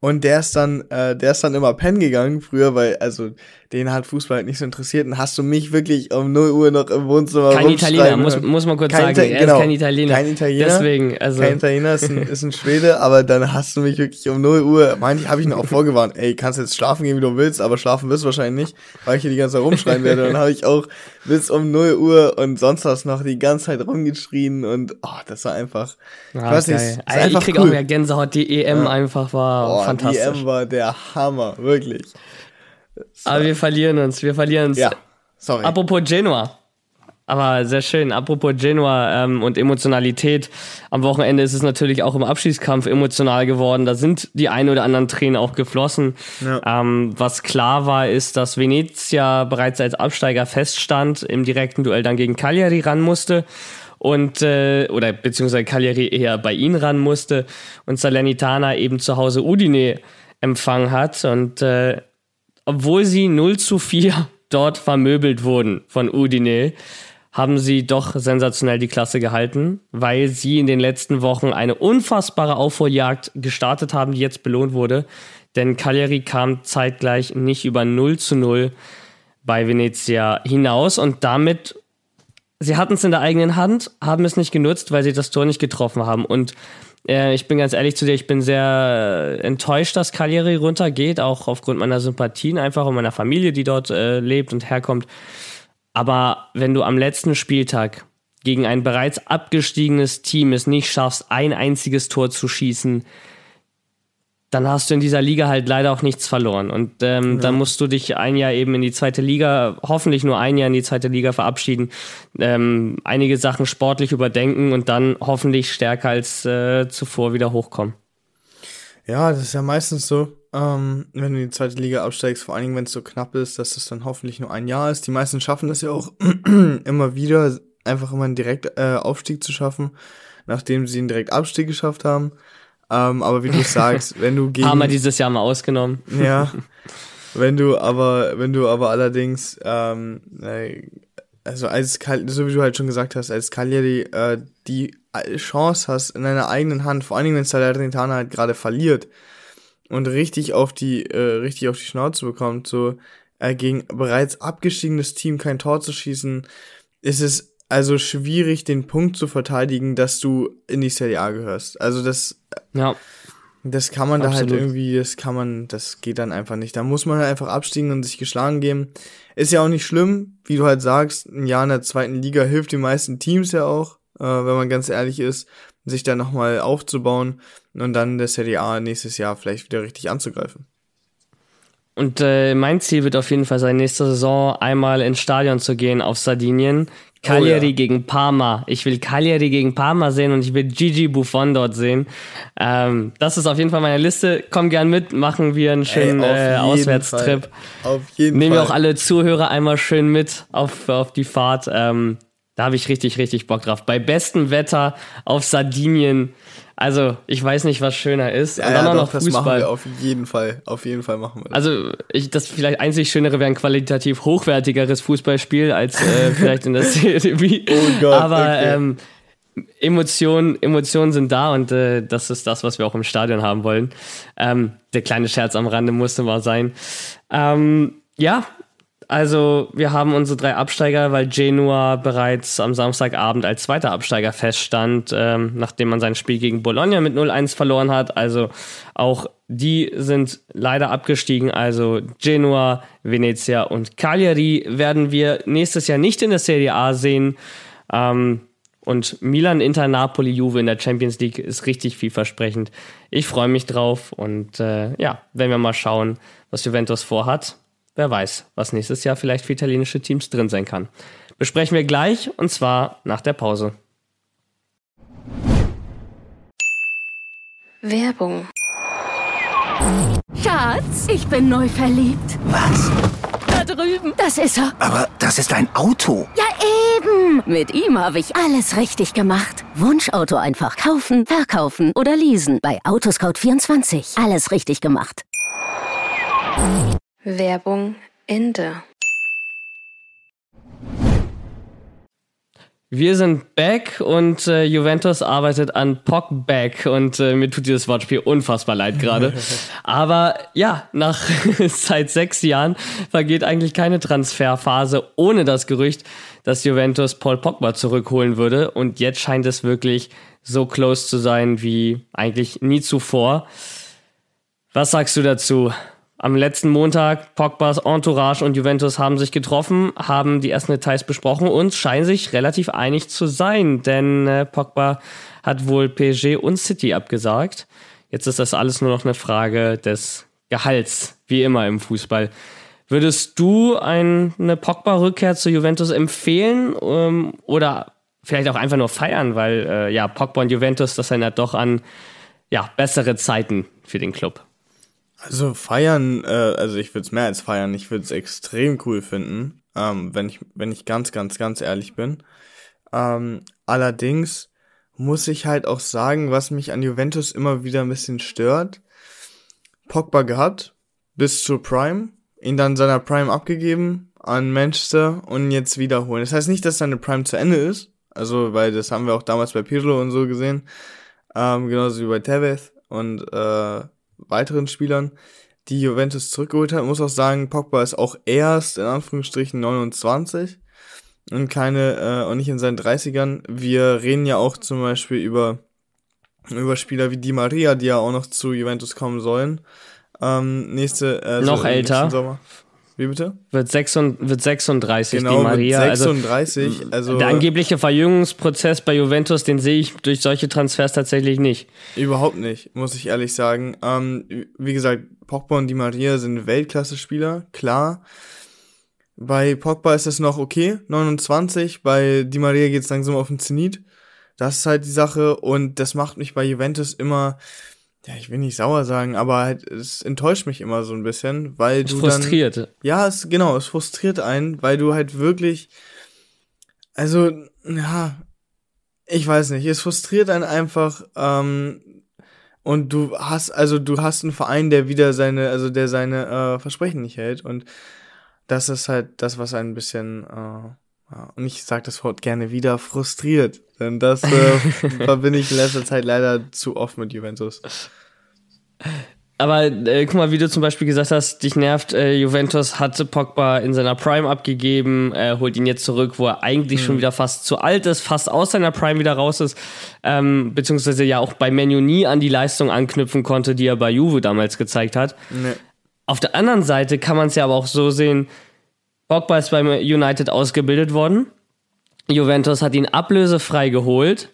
und der ist dann, äh, der ist dann immer pennen gegangen früher, weil, also, den hat Fußball halt nicht so interessiert. Und hast du mich wirklich um 0 Uhr noch im Wohnzimmer Kein Italiener, muss, muss man kurz kein sagen. er genau, ist kein Italiener. Kein Italiener. Deswegen, also. Kein Italiener ist ein, ist ein Schwede, aber dann hast du mich wirklich um 0 Uhr, manchmal habe ich ihn auch vorgewarnt, ey, kannst jetzt schlafen gehen, wie du willst, aber schlafen wirst du wahrscheinlich nicht, weil ich hier die ganze Zeit rumschreien werde. Und dann habe ich auch bis um 0 Uhr und sonst was noch die ganze Zeit rumgeschrien und, oh, das war einfach, ich ah, weiß nicht, ich krieg cool. auch mehr Gänsehaut, die EM ja. einfach war oh, fantastisch. Die EM war der Hammer, wirklich. Aber wir verlieren uns, wir verlieren uns. Ja, sorry. Apropos Genua. Aber sehr schön. Apropos Genua ähm, und Emotionalität. Am Wochenende ist es natürlich auch im Abschießkampf emotional geworden. Da sind die ein oder anderen Tränen auch geflossen. Ja. Ähm, was klar war, ist, dass Venezia bereits als Absteiger feststand, im direkten Duell dann gegen Cagliari ran musste und äh, oder beziehungsweise Cagliari eher bei ihnen ran musste und Salernitana eben zu Hause Udine empfangen hat und äh, obwohl sie 0 zu 4 dort vermöbelt wurden von Udine, haben sie doch sensationell die Klasse gehalten, weil sie in den letzten Wochen eine unfassbare Aufholjagd gestartet haben, die jetzt belohnt wurde. denn Cagliari kam zeitgleich nicht über 0 zu 0 bei Venezia hinaus und damit, sie hatten es in der eigenen Hand, haben es nicht genutzt, weil sie das Tor nicht getroffen haben und äh, ich bin ganz ehrlich zu dir, ich bin sehr enttäuscht, dass Cagliari runtergeht, auch aufgrund meiner Sympathien einfach und meiner Familie, die dort äh, lebt und herkommt. Aber wenn du am letzten Spieltag gegen ein bereits abgestiegenes Team es nicht schaffst, ein einziges Tor zu schießen, dann hast du in dieser Liga halt leider auch nichts verloren. Und ähm, ja. dann musst du dich ein Jahr eben in die zweite Liga, hoffentlich nur ein Jahr in die zweite Liga verabschieden, ähm, einige Sachen sportlich überdenken und dann hoffentlich stärker als äh, zuvor wieder hochkommen. Ja, das ist ja meistens so, ähm, wenn du in die zweite Liga absteigst, vor allen Dingen, wenn es so knapp ist, dass es dann hoffentlich nur ein Jahr ist. Die meisten schaffen das ja auch immer wieder, einfach immer einen Direktaufstieg äh, zu schaffen, nachdem sie einen Direktabstieg geschafft haben. Ähm, aber wie du sagst, wenn du gegen. Haben wir dieses Jahr mal ausgenommen. Ja. Wenn du aber, wenn du aber allerdings, ähm, äh, also als so wie du halt schon gesagt hast, als Cagliari äh, die Chance hast in deiner eigenen Hand, vor allen Dingen wenn Salernitana halt gerade verliert und richtig auf die, äh, richtig auf die Schnauze bekommt, so äh, gegen bereits abgestiegenes Team kein Tor zu schießen, ist es also schwierig, den Punkt zu verteidigen, dass du in die Serie A gehörst. Also das, ja. das kann man Absolut. da halt irgendwie, das kann man, das geht dann einfach nicht. Da muss man halt einfach abstiegen und sich geschlagen geben. Ist ja auch nicht schlimm, wie du halt sagst, ein Jahr in der zweiten Liga hilft den meisten Teams ja auch, äh, wenn man ganz ehrlich ist, sich da nochmal aufzubauen und dann der Serie A nächstes Jahr vielleicht wieder richtig anzugreifen. Und äh, mein Ziel wird auf jeden Fall sein, nächste Saison einmal ins Stadion zu gehen auf Sardinien. Cagliari oh, ja. gegen Parma. Ich will Cagliari gegen Parma sehen und ich will Gigi Buffon dort sehen. Ähm, das ist auf jeden Fall meine Liste. Komm gern mit, machen wir einen schönen Ey, äh, Auswärtstrip. Fall. Auf jeden Nehmen Fall. wir auch alle Zuhörer einmal schön mit auf, auf die Fahrt. Ähm, da habe ich richtig, richtig Bock drauf. Bei bestem Wetter auf Sardinien also, ich weiß nicht, was schöner ist. Ja, und dann ja, noch doch, Fußball. Das machen wir auf jeden Fall. Auf jeden Fall machen wir das. Also, ich, das vielleicht einzig Schönere wäre ein qualitativ hochwertigeres Fußballspiel als äh, vielleicht in der Serie Oh Gott. Aber okay. ähm, Emotionen, Emotionen sind da und äh, das ist das, was wir auch im Stadion haben wollen. Ähm, der kleine Scherz am Rande musste mal sein. Ähm, ja, also, wir haben unsere drei Absteiger, weil Genua bereits am Samstagabend als zweiter Absteiger feststand, ähm, nachdem man sein Spiel gegen Bologna mit 0-1 verloren hat. Also, auch die sind leider abgestiegen. Also, Genua, Venezia und Cagliari werden wir nächstes Jahr nicht in der Serie A sehen. Ähm, und Milan, Inter, Napoli, Juve in der Champions League ist richtig vielversprechend. Ich freue mich drauf und äh, ja, wenn wir mal schauen, was Juventus vorhat. Wer weiß, was nächstes Jahr vielleicht für italienische Teams drin sein kann. Besprechen wir gleich und zwar nach der Pause. Werbung. Schatz, ich bin neu verliebt. Was? Da drüben. Das ist er. Aber das ist ein Auto. Ja, eben. Mit ihm habe ich alles richtig gemacht. Wunschauto einfach kaufen, verkaufen oder leasen. Bei Autoscout24. Alles richtig gemacht. Werbung Ende. Wir sind back und äh, Juventus arbeitet an Pock back und äh, mir tut dieses Wortspiel unfassbar leid gerade. Aber ja, nach seit sechs Jahren vergeht eigentlich keine Transferphase ohne das Gerücht, dass Juventus Paul Pogba zurückholen würde. Und jetzt scheint es wirklich so close zu sein wie eigentlich nie zuvor. Was sagst du dazu? Am letzten Montag, Pogbas Entourage und Juventus haben sich getroffen, haben die ersten Details besprochen und scheinen sich relativ einig zu sein, denn äh, Pogba hat wohl PSG und City abgesagt. Jetzt ist das alles nur noch eine Frage des Gehalts, wie immer im Fußball. Würdest du ein, eine Pogba-Rückkehr zu Juventus empfehlen ähm, oder vielleicht auch einfach nur feiern, weil äh, ja, Pogba und Juventus, das erinnert doch an ja, bessere Zeiten für den Club. Also feiern, äh, also ich würde es mehr als feiern, ich würde es extrem cool finden, ähm, wenn ich, wenn ich ganz, ganz, ganz ehrlich bin. Ähm, allerdings muss ich halt auch sagen, was mich an Juventus immer wieder ein bisschen stört. Pogba gehabt, bis zur Prime, ihn dann seiner Prime abgegeben an Manchester und jetzt wiederholen. Das heißt nicht, dass seine Prime zu Ende ist, also, weil das haben wir auch damals bei Pirlo und so gesehen, ähm, genauso wie bei Tevez und äh, weiteren Spielern. die Juventus zurückgeholt hat. Man muss auch sagen, Pogba ist auch erst in Anführungsstrichen 29 und keine äh, und nicht in seinen 30ern. Wir reden ja auch zum Beispiel über über Spieler wie Di Maria, die ja auch noch zu Juventus kommen sollen. Ähm, nächste äh, noch so älter. Sommer. Wie bitte? Wird, 36, wird 36, genau, die Maria. 36, also, also der angebliche Verjüngungsprozess bei Juventus, den sehe ich durch solche Transfers tatsächlich nicht. Überhaupt nicht, muss ich ehrlich sagen. Ähm, wie gesagt, Pogba und Di Maria sind Weltklasse-Spieler, klar. Bei Pogba ist es noch okay, 29. Bei Di Maria geht's langsam auf den Zenit. Das ist halt die Sache und das macht mich bei Juventus immer, ja, ich will nicht sauer sagen, aber halt, es enttäuscht mich immer so ein bisschen, weil Es du frustriert. dann ja, es genau, es frustriert einen, weil du halt wirklich also ja, ich weiß nicht, es frustriert einen einfach ähm, und du hast also du hast einen Verein, der wieder seine also der seine äh, Versprechen nicht hält und das ist halt das, was ein bisschen äh, und ich sage das Wort gerne wieder frustriert, denn das äh, verbinde ich in letzter Zeit leider zu oft mit Juventus. Aber äh, guck mal, wie du zum Beispiel gesagt hast, dich nervt, äh, Juventus hatte Pogba in seiner Prime abgegeben, äh, holt ihn jetzt zurück, wo er eigentlich schon wieder fast zu alt ist, fast aus seiner Prime wieder raus ist, ähm, beziehungsweise ja auch bei Menu nie an die Leistung anknüpfen konnte, die er bei Juve damals gezeigt hat. Nee. Auf der anderen Seite kann man es ja aber auch so sehen, Pogba ist beim United ausgebildet worden, Juventus hat ihn ablösefrei geholt,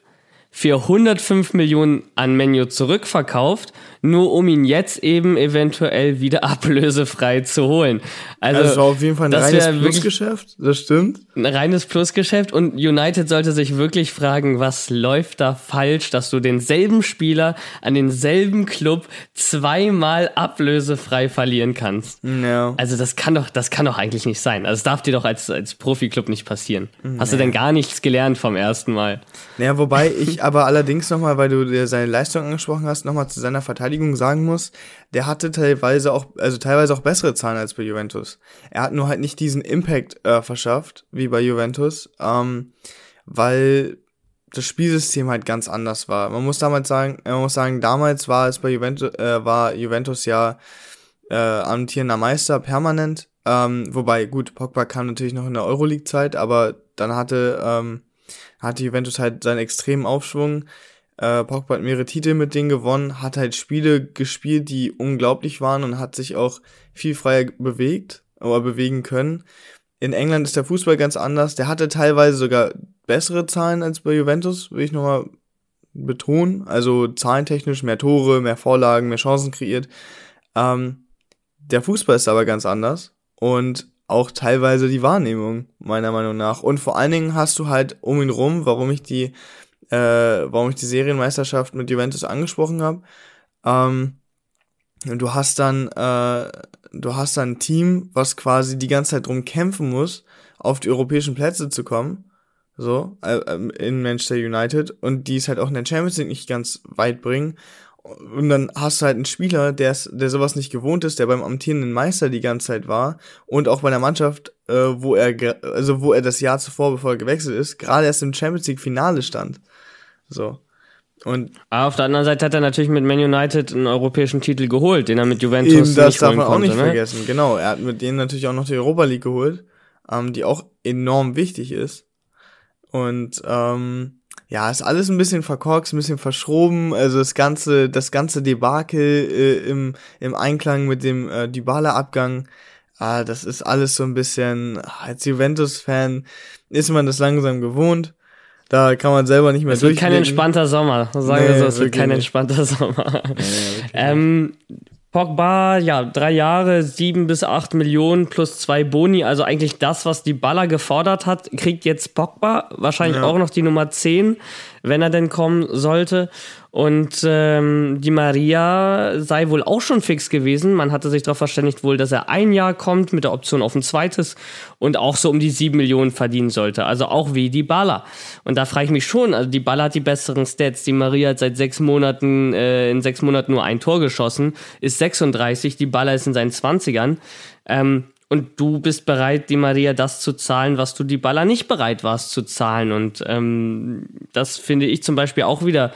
für 105 Millionen an Menu zurückverkauft, nur um ihn jetzt eben eventuell wieder ablösefrei zu holen. Also, Also, es war auf jeden Fall ein das reines Plusgeschäft, das stimmt. Ein reines Plusgeschäft und United sollte sich wirklich fragen, was läuft da falsch, dass du denselben Spieler an denselben Club zweimal ablösefrei verlieren kannst. Ja. Also das kann doch, das kann doch eigentlich nicht sein. Also das darf dir doch als, als Profiklub nicht passieren. Hast du denn gar nichts gelernt vom ersten Mal? Naja, wobei ich aber allerdings nochmal, weil du dir seine Leistung angesprochen hast, nochmal zu seiner Verteidigung sagen muss, der hatte teilweise auch, also teilweise auch bessere Zahlen als bei Juventus. Er hat nur halt nicht diesen Impact äh, verschafft, wie bei Juventus, ähm, weil das Spielsystem halt ganz anders war. Man muss damals sagen, man muss sagen, damals war es bei Juventus, äh, war Juventus ja äh, amtierender Meister permanent. Ähm, wobei, gut, Pogba kam natürlich noch in der Euroleague-Zeit, aber dann hatte, ähm, hatte Juventus halt seinen extremen Aufschwung. Äh, Pogba hat mehrere Titel mit denen gewonnen, hat halt Spiele gespielt, die unglaublich waren und hat sich auch viel freier bewegt oder bewegen können. In England ist der Fußball ganz anders. Der hatte teilweise sogar bessere Zahlen als bei Juventus, will ich nochmal betonen. Also zahlentechnisch mehr Tore, mehr Vorlagen, mehr Chancen kreiert. Ähm, der Fußball ist aber ganz anders und auch teilweise die Wahrnehmung, meiner Meinung nach. Und vor allen Dingen hast du halt um ihn rum, warum ich die, äh, warum ich die Serienmeisterschaft mit Juventus angesprochen habe. Ähm, du hast dann, äh, du hast dann ein Team, was quasi die ganze Zeit drum kämpfen muss, auf die europäischen Plätze zu kommen. So, äh, in Manchester United und die es halt auch in der Champions League nicht ganz weit bringen. Und dann hast du halt einen Spieler, der, der sowas nicht gewohnt ist, der beim amtierenden Meister die ganze Zeit war und auch bei der Mannschaft, äh, wo er, also wo er das Jahr zuvor, bevor er gewechselt ist, gerade erst im Champions League Finale stand. So. Und Aber auf der anderen Seite hat er natürlich mit Man United einen europäischen Titel geholt, den er mit Juventus eben das darf man auch konnte. nicht ne? vergessen. Genau, er hat mit denen natürlich auch noch die Europa League geholt, ähm, die auch enorm wichtig ist. Und ähm, ja, ist alles ein bisschen verkorkst, ein bisschen verschroben. Also das ganze, das ganze Debakel äh, im, im Einklang mit dem äh, Dybala-Abgang, ah, das ist alles so ein bisschen, ah, als Juventus-Fan ist man das langsam gewohnt. Da kann man selber nicht mehr Es wird kein entspannter Sommer. Sagen Nee, wir so, es wird kein nicht. entspannter Sommer. ähm, Pogba, ja, drei Jahre, sieben bis acht Millionen plus zwei Boni, also eigentlich das, was die Baller gefordert hat, kriegt jetzt Pogba, wahrscheinlich Ja. auch noch die Nummer 10, wenn er denn kommen sollte. Und ähm, die Maria sei wohl auch schon fix gewesen. Man hatte sich darauf verständigt wohl, dass er ein Jahr kommt mit der Option auf ein zweites und auch so um die sieben Millionen verdienen sollte. Also auch wie die Baller. Und da frage ich mich schon, also die Baller hat die besseren Stats. Die Maria hat seit sechs Monaten, äh, in sechs Monaten nur ein Tor geschossen, ist 36, die Baller ist in seinen 20ern. Ähm, und du bist bereit, die Maria das zu zahlen, was du die Baller nicht bereit warst zu zahlen. Und ähm, das finde ich zum Beispiel auch wieder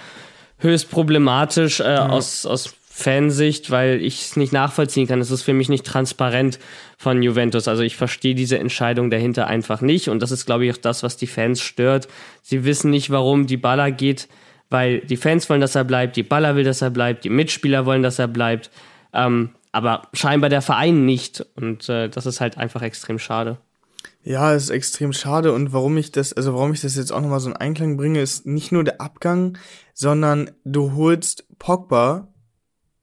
höchst problematisch äh, aus, aus Fansicht, weil ich es nicht nachvollziehen kann. Es ist für mich nicht transparent von Juventus. Also ich verstehe diese Entscheidung dahinter einfach nicht. Und das ist, glaube ich, auch das, was die Fans stört. Sie wissen nicht, warum die Baller geht, weil die Fans wollen, dass er bleibt, die Baller will, dass er bleibt, die Mitspieler wollen, dass er bleibt. Ähm, aber scheinbar der Verein nicht. Und äh, das ist halt einfach extrem schade. Ja, es ist extrem schade und warum ich das, also warum ich das jetzt auch nochmal so in Einklang bringe, ist nicht nur der Abgang, sondern du holst Pogba,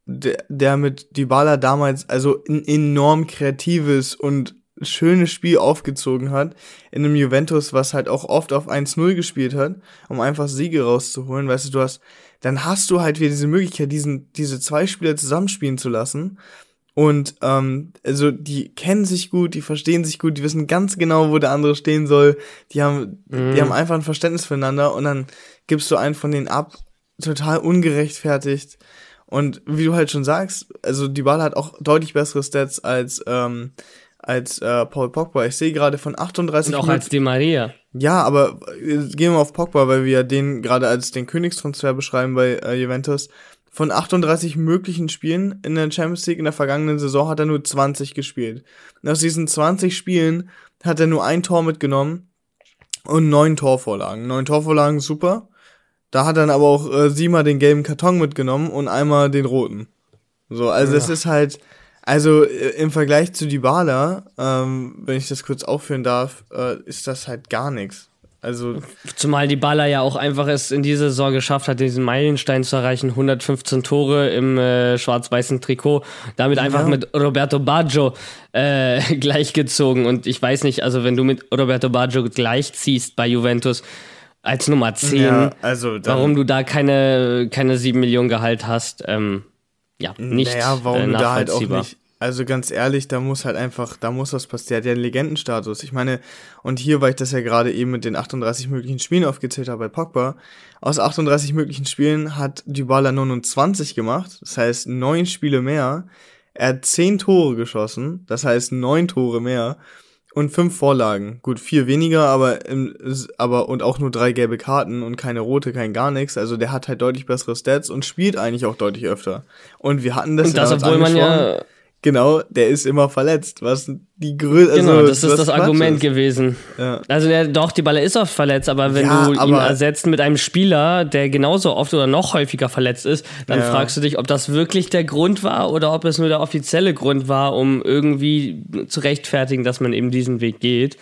der, der mit Dybala damals also ein enorm kreatives und schönes Spiel aufgezogen hat, in einem Juventus, was halt auch oft auf 1-0 gespielt hat, um einfach Siege rauszuholen, weißt du, du hast, dann hast du halt wieder diese Möglichkeit, diesen, diese zwei Spieler zusammenspielen zu lassen und ähm, also die kennen sich gut, die verstehen sich gut, die wissen ganz genau, wo der andere stehen soll. Die haben, mhm. die haben einfach ein Verständnis füreinander und dann gibst du einen von denen ab, total ungerechtfertigt. Und wie du halt schon sagst, also die Ball hat auch deutlich bessere Stats als ähm, als äh, Paul Pogba. Ich sehe gerade von 38 und auch als Di Maria. Ja, aber äh, gehen wir auf Pogba, weil wir den gerade als den Königstransfer beschreiben bei äh, Juventus. Von 38 möglichen Spielen in der Champions League in der vergangenen Saison hat er nur 20 gespielt. Und aus diesen 20 Spielen hat er nur ein Tor mitgenommen und neun Torvorlagen. Neun Torvorlagen, super. Da hat dann aber auch äh, siebenmal den gelben Karton mitgenommen und einmal den roten. So, also es ist halt, also äh, im Vergleich zu Dybala, ähm, wenn ich das kurz aufführen darf, äh, ist das halt gar nichts. Also Zumal Baller ja auch einfach es in dieser Saison geschafft hat, diesen Meilenstein zu erreichen. 115 Tore im äh, schwarz-weißen Trikot. Damit einfach ja. mit Roberto Baggio äh, gleichgezogen. Und ich weiß nicht, also wenn du mit Roberto Baggio gleichziehst bei Juventus als Nummer 10, ja, also warum du da keine, keine 7 Millionen Gehalt hast, ähm, ja, nicht naja, warum äh, da halt auch nicht also ganz ehrlich, da muss halt einfach, da muss was passieren. Der hat ja einen Legendenstatus. Ich meine, und hier, weil ich das ja gerade eben mit den 38 möglichen Spielen aufgezählt habe bei Pogba, aus 38 möglichen Spielen hat Dybala 29 gemacht, das heißt neun Spiele mehr. Er hat zehn Tore geschossen, das heißt neun Tore mehr und fünf Vorlagen. Gut, vier weniger, aber, im, aber und auch nur drei gelbe Karten und keine rote, kein gar nichts. Also der hat halt deutlich bessere Stats und spielt eigentlich auch deutlich öfter. Und wir hatten das, und das obwohl man ja Genau, der ist immer verletzt, was die. Genau, also, das ist das Argument ist. gewesen. Ja. Also der, doch, die Balle ist oft verletzt, aber wenn ja, du aber ihn ersetzt mit einem Spieler, der genauso oft oder noch häufiger verletzt ist, dann ja. fragst du dich, ob das wirklich der Grund war oder ob es nur der offizielle Grund war, um irgendwie zu rechtfertigen, dass man eben diesen Weg geht.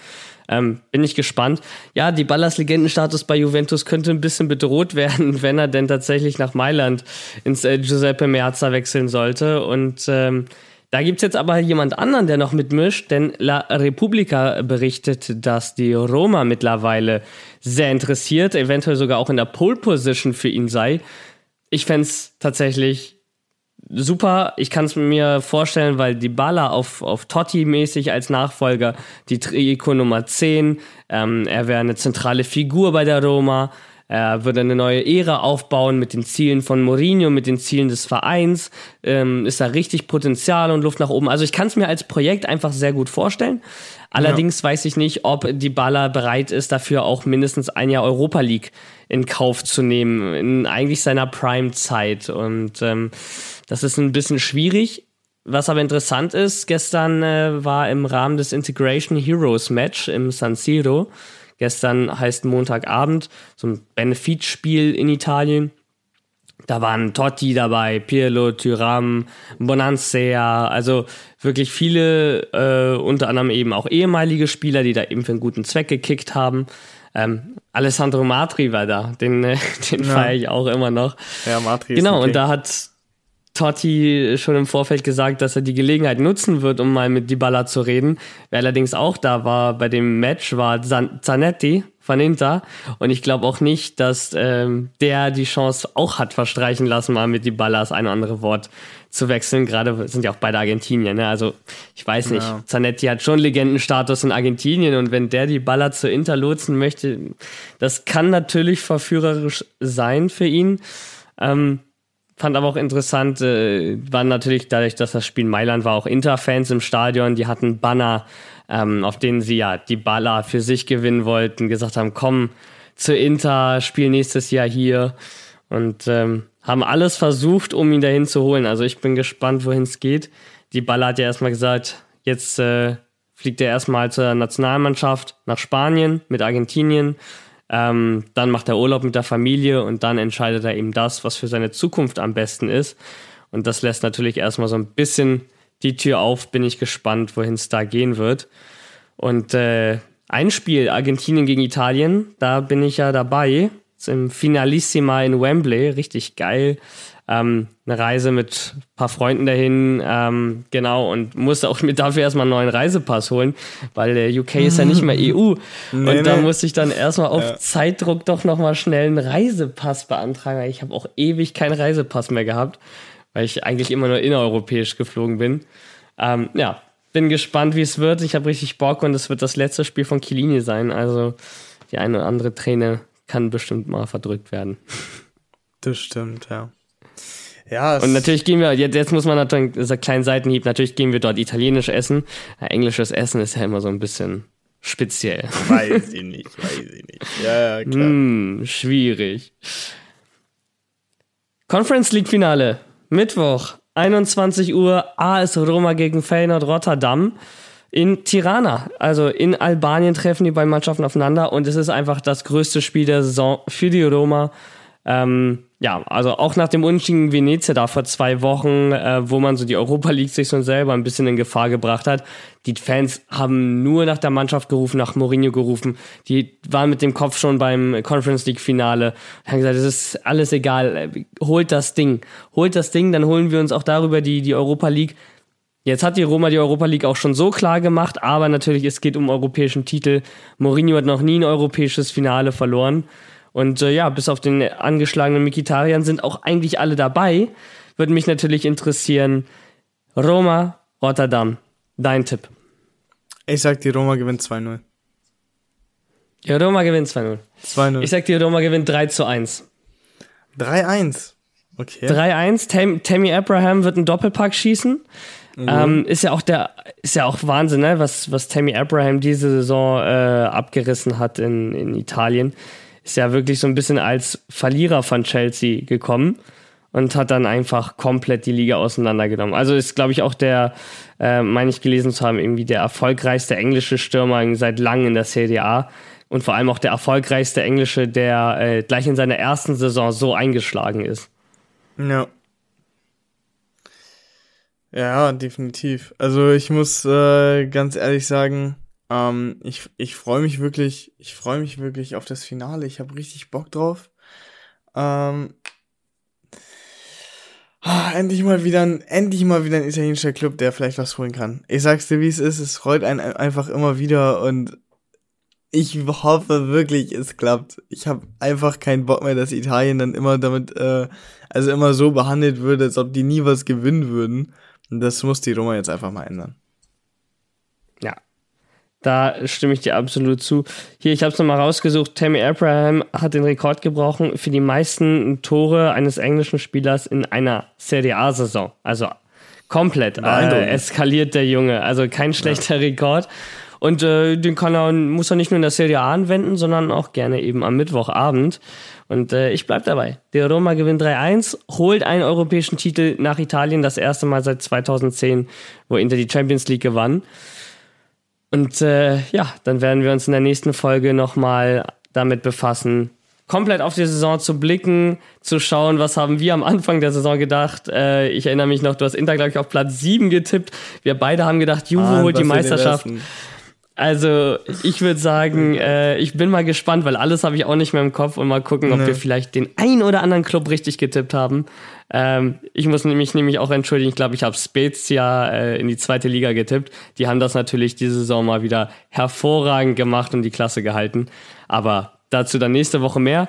Ähm, bin ich gespannt. Ja, die Ballas Legendenstatus bei Juventus könnte ein bisschen bedroht werden, wenn er denn tatsächlich nach Mailand ins äh, Giuseppe Meazza wechseln sollte. Und ähm, da gibt es jetzt aber jemand anderen, der noch mitmischt, denn La Repubblica berichtet, dass die Roma mittlerweile sehr interessiert, eventuell sogar auch in der Pole Position für ihn sei. Ich fände es tatsächlich super. Ich kann es mir vorstellen, weil die Baller auf, auf Totti-mäßig als Nachfolger, die Trikot Nummer 10, ähm, er wäre eine zentrale Figur bei der Roma. Er würde eine neue Ära aufbauen mit den Zielen von Mourinho, mit den Zielen des Vereins. Ähm, ist da richtig Potenzial und Luft nach oben. Also ich kann es mir als Projekt einfach sehr gut vorstellen. Allerdings ja. weiß ich nicht, ob die Baller bereit ist, dafür auch mindestens ein Jahr Europa League in Kauf zu nehmen, in eigentlich seiner Prime-Zeit. Und ähm, das ist ein bisschen schwierig. Was aber interessant ist, gestern äh, war im Rahmen des Integration Heroes Match im San Siro Gestern heißt Montagabend, so ein Benefizspiel in Italien. Da waren Totti dabei, Pirlo, Tyram, Bonansea, also wirklich viele, äh, unter anderem eben auch ehemalige Spieler, die da eben für einen guten Zweck gekickt haben. Ähm, Alessandro Matri war da, den, äh, den ja. feiere ich auch immer noch. Ja, Matri Genau, und da hat Totti schon im Vorfeld gesagt, dass er die Gelegenheit nutzen wird, um mal mit Dybala zu reden. Wer allerdings auch da war bei dem Match, war Zanetti von Inter. Und ich glaube auch nicht, dass ähm, der die Chance auch hat verstreichen lassen, mal mit Dybala das ein oder andere Wort zu wechseln. Gerade sind ja auch beide Argentinier. Ne? Also ich weiß nicht, ja. Zanetti hat schon Legendenstatus in Argentinien und wenn der die Baller zu Inter lotsen möchte, das kann natürlich verführerisch sein für ihn. Ähm, Fand aber auch interessant, äh, war natürlich dadurch, dass das Spiel Mailand war, auch Inter-Fans im Stadion, die hatten Banner, ähm, auf denen sie ja die Baller für sich gewinnen wollten, gesagt haben, komm zu Inter, spiel nächstes Jahr hier. und ähm, haben alles versucht, um ihn dahin zu holen. Also ich bin gespannt, wohin es geht. Die Baller hat ja erstmal gesagt, jetzt äh, fliegt er erstmal zur Nationalmannschaft nach Spanien mit Argentinien. Ähm, dann macht er Urlaub mit der Familie und dann entscheidet er eben das, was für seine Zukunft am besten ist. Und das lässt natürlich erstmal so ein bisschen die Tür auf. Bin ich gespannt, wohin es da gehen wird. Und äh, ein Spiel, Argentinien gegen Italien, da bin ich ja dabei im Finalissima in Wembley, richtig geil. Ähm, eine Reise mit ein paar Freunden dahin, ähm, genau, und musste auch mir dafür erstmal einen neuen Reisepass holen, weil der UK ist ja nicht mehr EU. Nee, und da nee. musste ich dann erstmal auf ja. Zeitdruck doch nochmal schnell einen Reisepass beantragen. Ich habe auch ewig keinen Reisepass mehr gehabt, weil ich eigentlich immer nur innereuropäisch geflogen bin. Ähm, ja, bin gespannt, wie es wird. Ich habe richtig Bock und es wird das letzte Spiel von Kilini sein. Also die eine oder andere Träne kann bestimmt mal verdrückt werden. Das stimmt, ja. Ja, und natürlich gehen wir, jetzt, jetzt muss man natürlich, ein kleiner Seitenhieb, natürlich gehen wir dort italienisch essen. Englisches Essen ist ja immer so ein bisschen speziell. Weiß ich nicht, weiß ich nicht. Ja, ja, klar. Hm, schwierig. Conference League Finale, Mittwoch, 21 Uhr, AS Roma gegen Feyenoord Rotterdam in Tirana, also in Albanien treffen die beiden Mannschaften aufeinander und es ist einfach das größte Spiel der Saison für die Roma. Ähm, ja, also auch nach dem Unentschieden Venezia da vor zwei Wochen, äh, wo man so die Europa League sich so selber ein bisschen in Gefahr gebracht hat. Die Fans haben nur nach der Mannschaft gerufen, nach Mourinho gerufen. Die waren mit dem Kopf schon beim Conference League Finale. Haben gesagt, es ist alles egal, holt das Ding, holt das Ding, dann holen wir uns auch darüber die, die Europa League. Jetzt hat die Roma die Europa League auch schon so klar gemacht, aber natürlich, es geht um europäischen Titel. Mourinho hat noch nie ein europäisches Finale verloren. Und äh, ja, bis auf den angeschlagenen Mikitarian sind auch eigentlich alle dabei. Würde mich natürlich interessieren. Roma, Rotterdam, dein Tipp. Ich sag, die Roma gewinnt 2-0. Die Roma gewinnt 2-0. 2-0. Ich sag, die Roma gewinnt 3 zu 1. 3-1. Okay. 3-1. Tam Tammy Abraham wird einen Doppelpack schießen. Mhm. Ähm, ist ja auch der, ist ja auch Wahnsinn, ne? was, was Tammy Abraham diese Saison äh, abgerissen hat in, in Italien. Ist ja wirklich so ein bisschen als Verlierer von Chelsea gekommen und hat dann einfach komplett die Liga auseinandergenommen. Also ist, glaube ich, auch der, äh, meine ich gelesen zu haben, irgendwie der erfolgreichste englische Stürmer seit langem in der Serie A und vor allem auch der erfolgreichste englische, der äh, gleich in seiner ersten Saison so eingeschlagen ist. Ja. Ja, definitiv. Also ich muss äh, ganz ehrlich sagen, ähm, ich, ich freue mich wirklich, ich freue mich wirklich auf das Finale. Ich habe richtig Bock drauf. Ähm, ah, endlich mal wieder ein, endlich mal wieder ein italienischer Club, der vielleicht was holen kann. Ich sag's dir, wie es ist. Es freut einen einfach immer wieder und ich hoffe wirklich, es klappt. Ich habe einfach keinen Bock mehr, dass Italien dann immer damit, äh, also immer so behandelt wird, als ob die nie was gewinnen würden. Das muss die Roma jetzt einfach mal ändern. Da stimme ich dir absolut zu. Hier, ich habe es nochmal rausgesucht. Tammy Abraham hat den Rekord gebrochen für die meisten Tore eines englischen Spielers in einer Serie A-Saison. Also komplett äh, eskaliert der Junge. Also kein schlechter ja. Rekord. Und äh, den kann er, muss er nicht nur in der Serie A anwenden, sondern auch gerne eben am Mittwochabend. Und äh, ich bleib dabei. Der Roma gewinnt 3-1, holt einen europäischen Titel nach Italien, das erste Mal seit 2010, wo Inter die Champions League gewann. Und äh, ja, dann werden wir uns in der nächsten Folge nochmal damit befassen, komplett auf die Saison zu blicken, zu schauen, was haben wir am Anfang der Saison gedacht. Äh, ich erinnere mich noch, du hast Inter, glaube ich, auf Platz 7 getippt. Wir beide haben gedacht, Juve ah, holt die Meisterschaft. Also ich würde sagen, äh, ich bin mal gespannt, weil alles habe ich auch nicht mehr im Kopf und mal gucken, ob nee. wir vielleicht den ein oder anderen Club richtig getippt haben. Ähm, ich muss mich nämlich auch entschuldigen, ich glaube, ich habe Spezia äh, in die zweite Liga getippt. Die haben das natürlich diese Saison mal wieder hervorragend gemacht und die Klasse gehalten. Aber dazu dann nächste Woche mehr.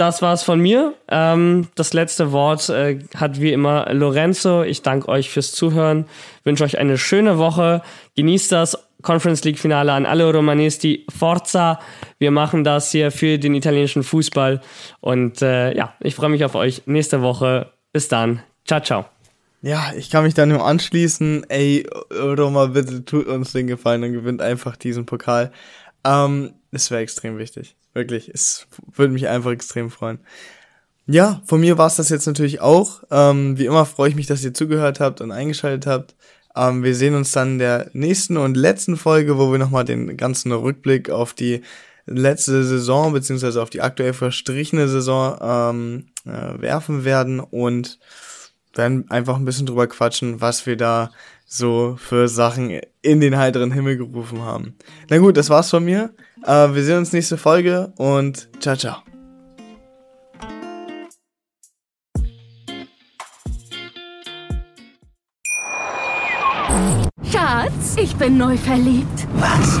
Das war's von mir. Ähm, das letzte Wort äh, hat wie immer Lorenzo. Ich danke euch fürs Zuhören, wünsche euch eine schöne Woche. Genießt das Conference League Finale an alle Romanisti. Forza! Wir machen das hier für den italienischen Fußball. Und äh, ja, ich freue mich auf euch nächste Woche. Bis dann. Ciao, ciao. Ja, ich kann mich da nur anschließen. Ey, Roma, bitte tut uns den Gefallen und gewinnt einfach diesen Pokal. Ähm, das wäre extrem wichtig. Wirklich. Es würde mich einfach extrem freuen. Ja, von mir war es das jetzt natürlich auch. Ähm, wie immer freue ich mich, dass ihr zugehört habt und eingeschaltet habt. Ähm, wir sehen uns dann in der nächsten und letzten Folge, wo wir nochmal den ganzen Rückblick auf die letzte Saison beziehungsweise auf die aktuell verstrichene Saison ähm, äh, werfen werden und werden einfach ein bisschen drüber quatschen, was wir da so für Sachen in den heiteren Himmel gerufen haben. Na gut, das war's von mir. Äh, wir sehen uns nächste Folge und ciao, ciao. Schatz, ich bin neu verliebt. Was?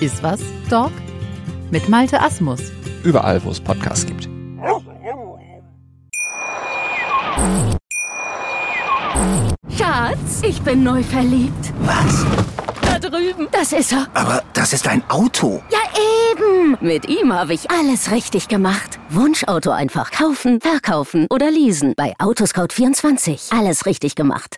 Iswas Dog mit Malte Asmus. Überall, wo es Podcasts gibt. Schatz, ich bin neu verliebt. Was? Da drüben. Das ist er. Aber das ist ein Auto. Ja, eben. Mit ihm habe ich alles richtig gemacht. Wunschauto einfach kaufen, verkaufen oder leasen. Bei Autoscout24. Alles richtig gemacht.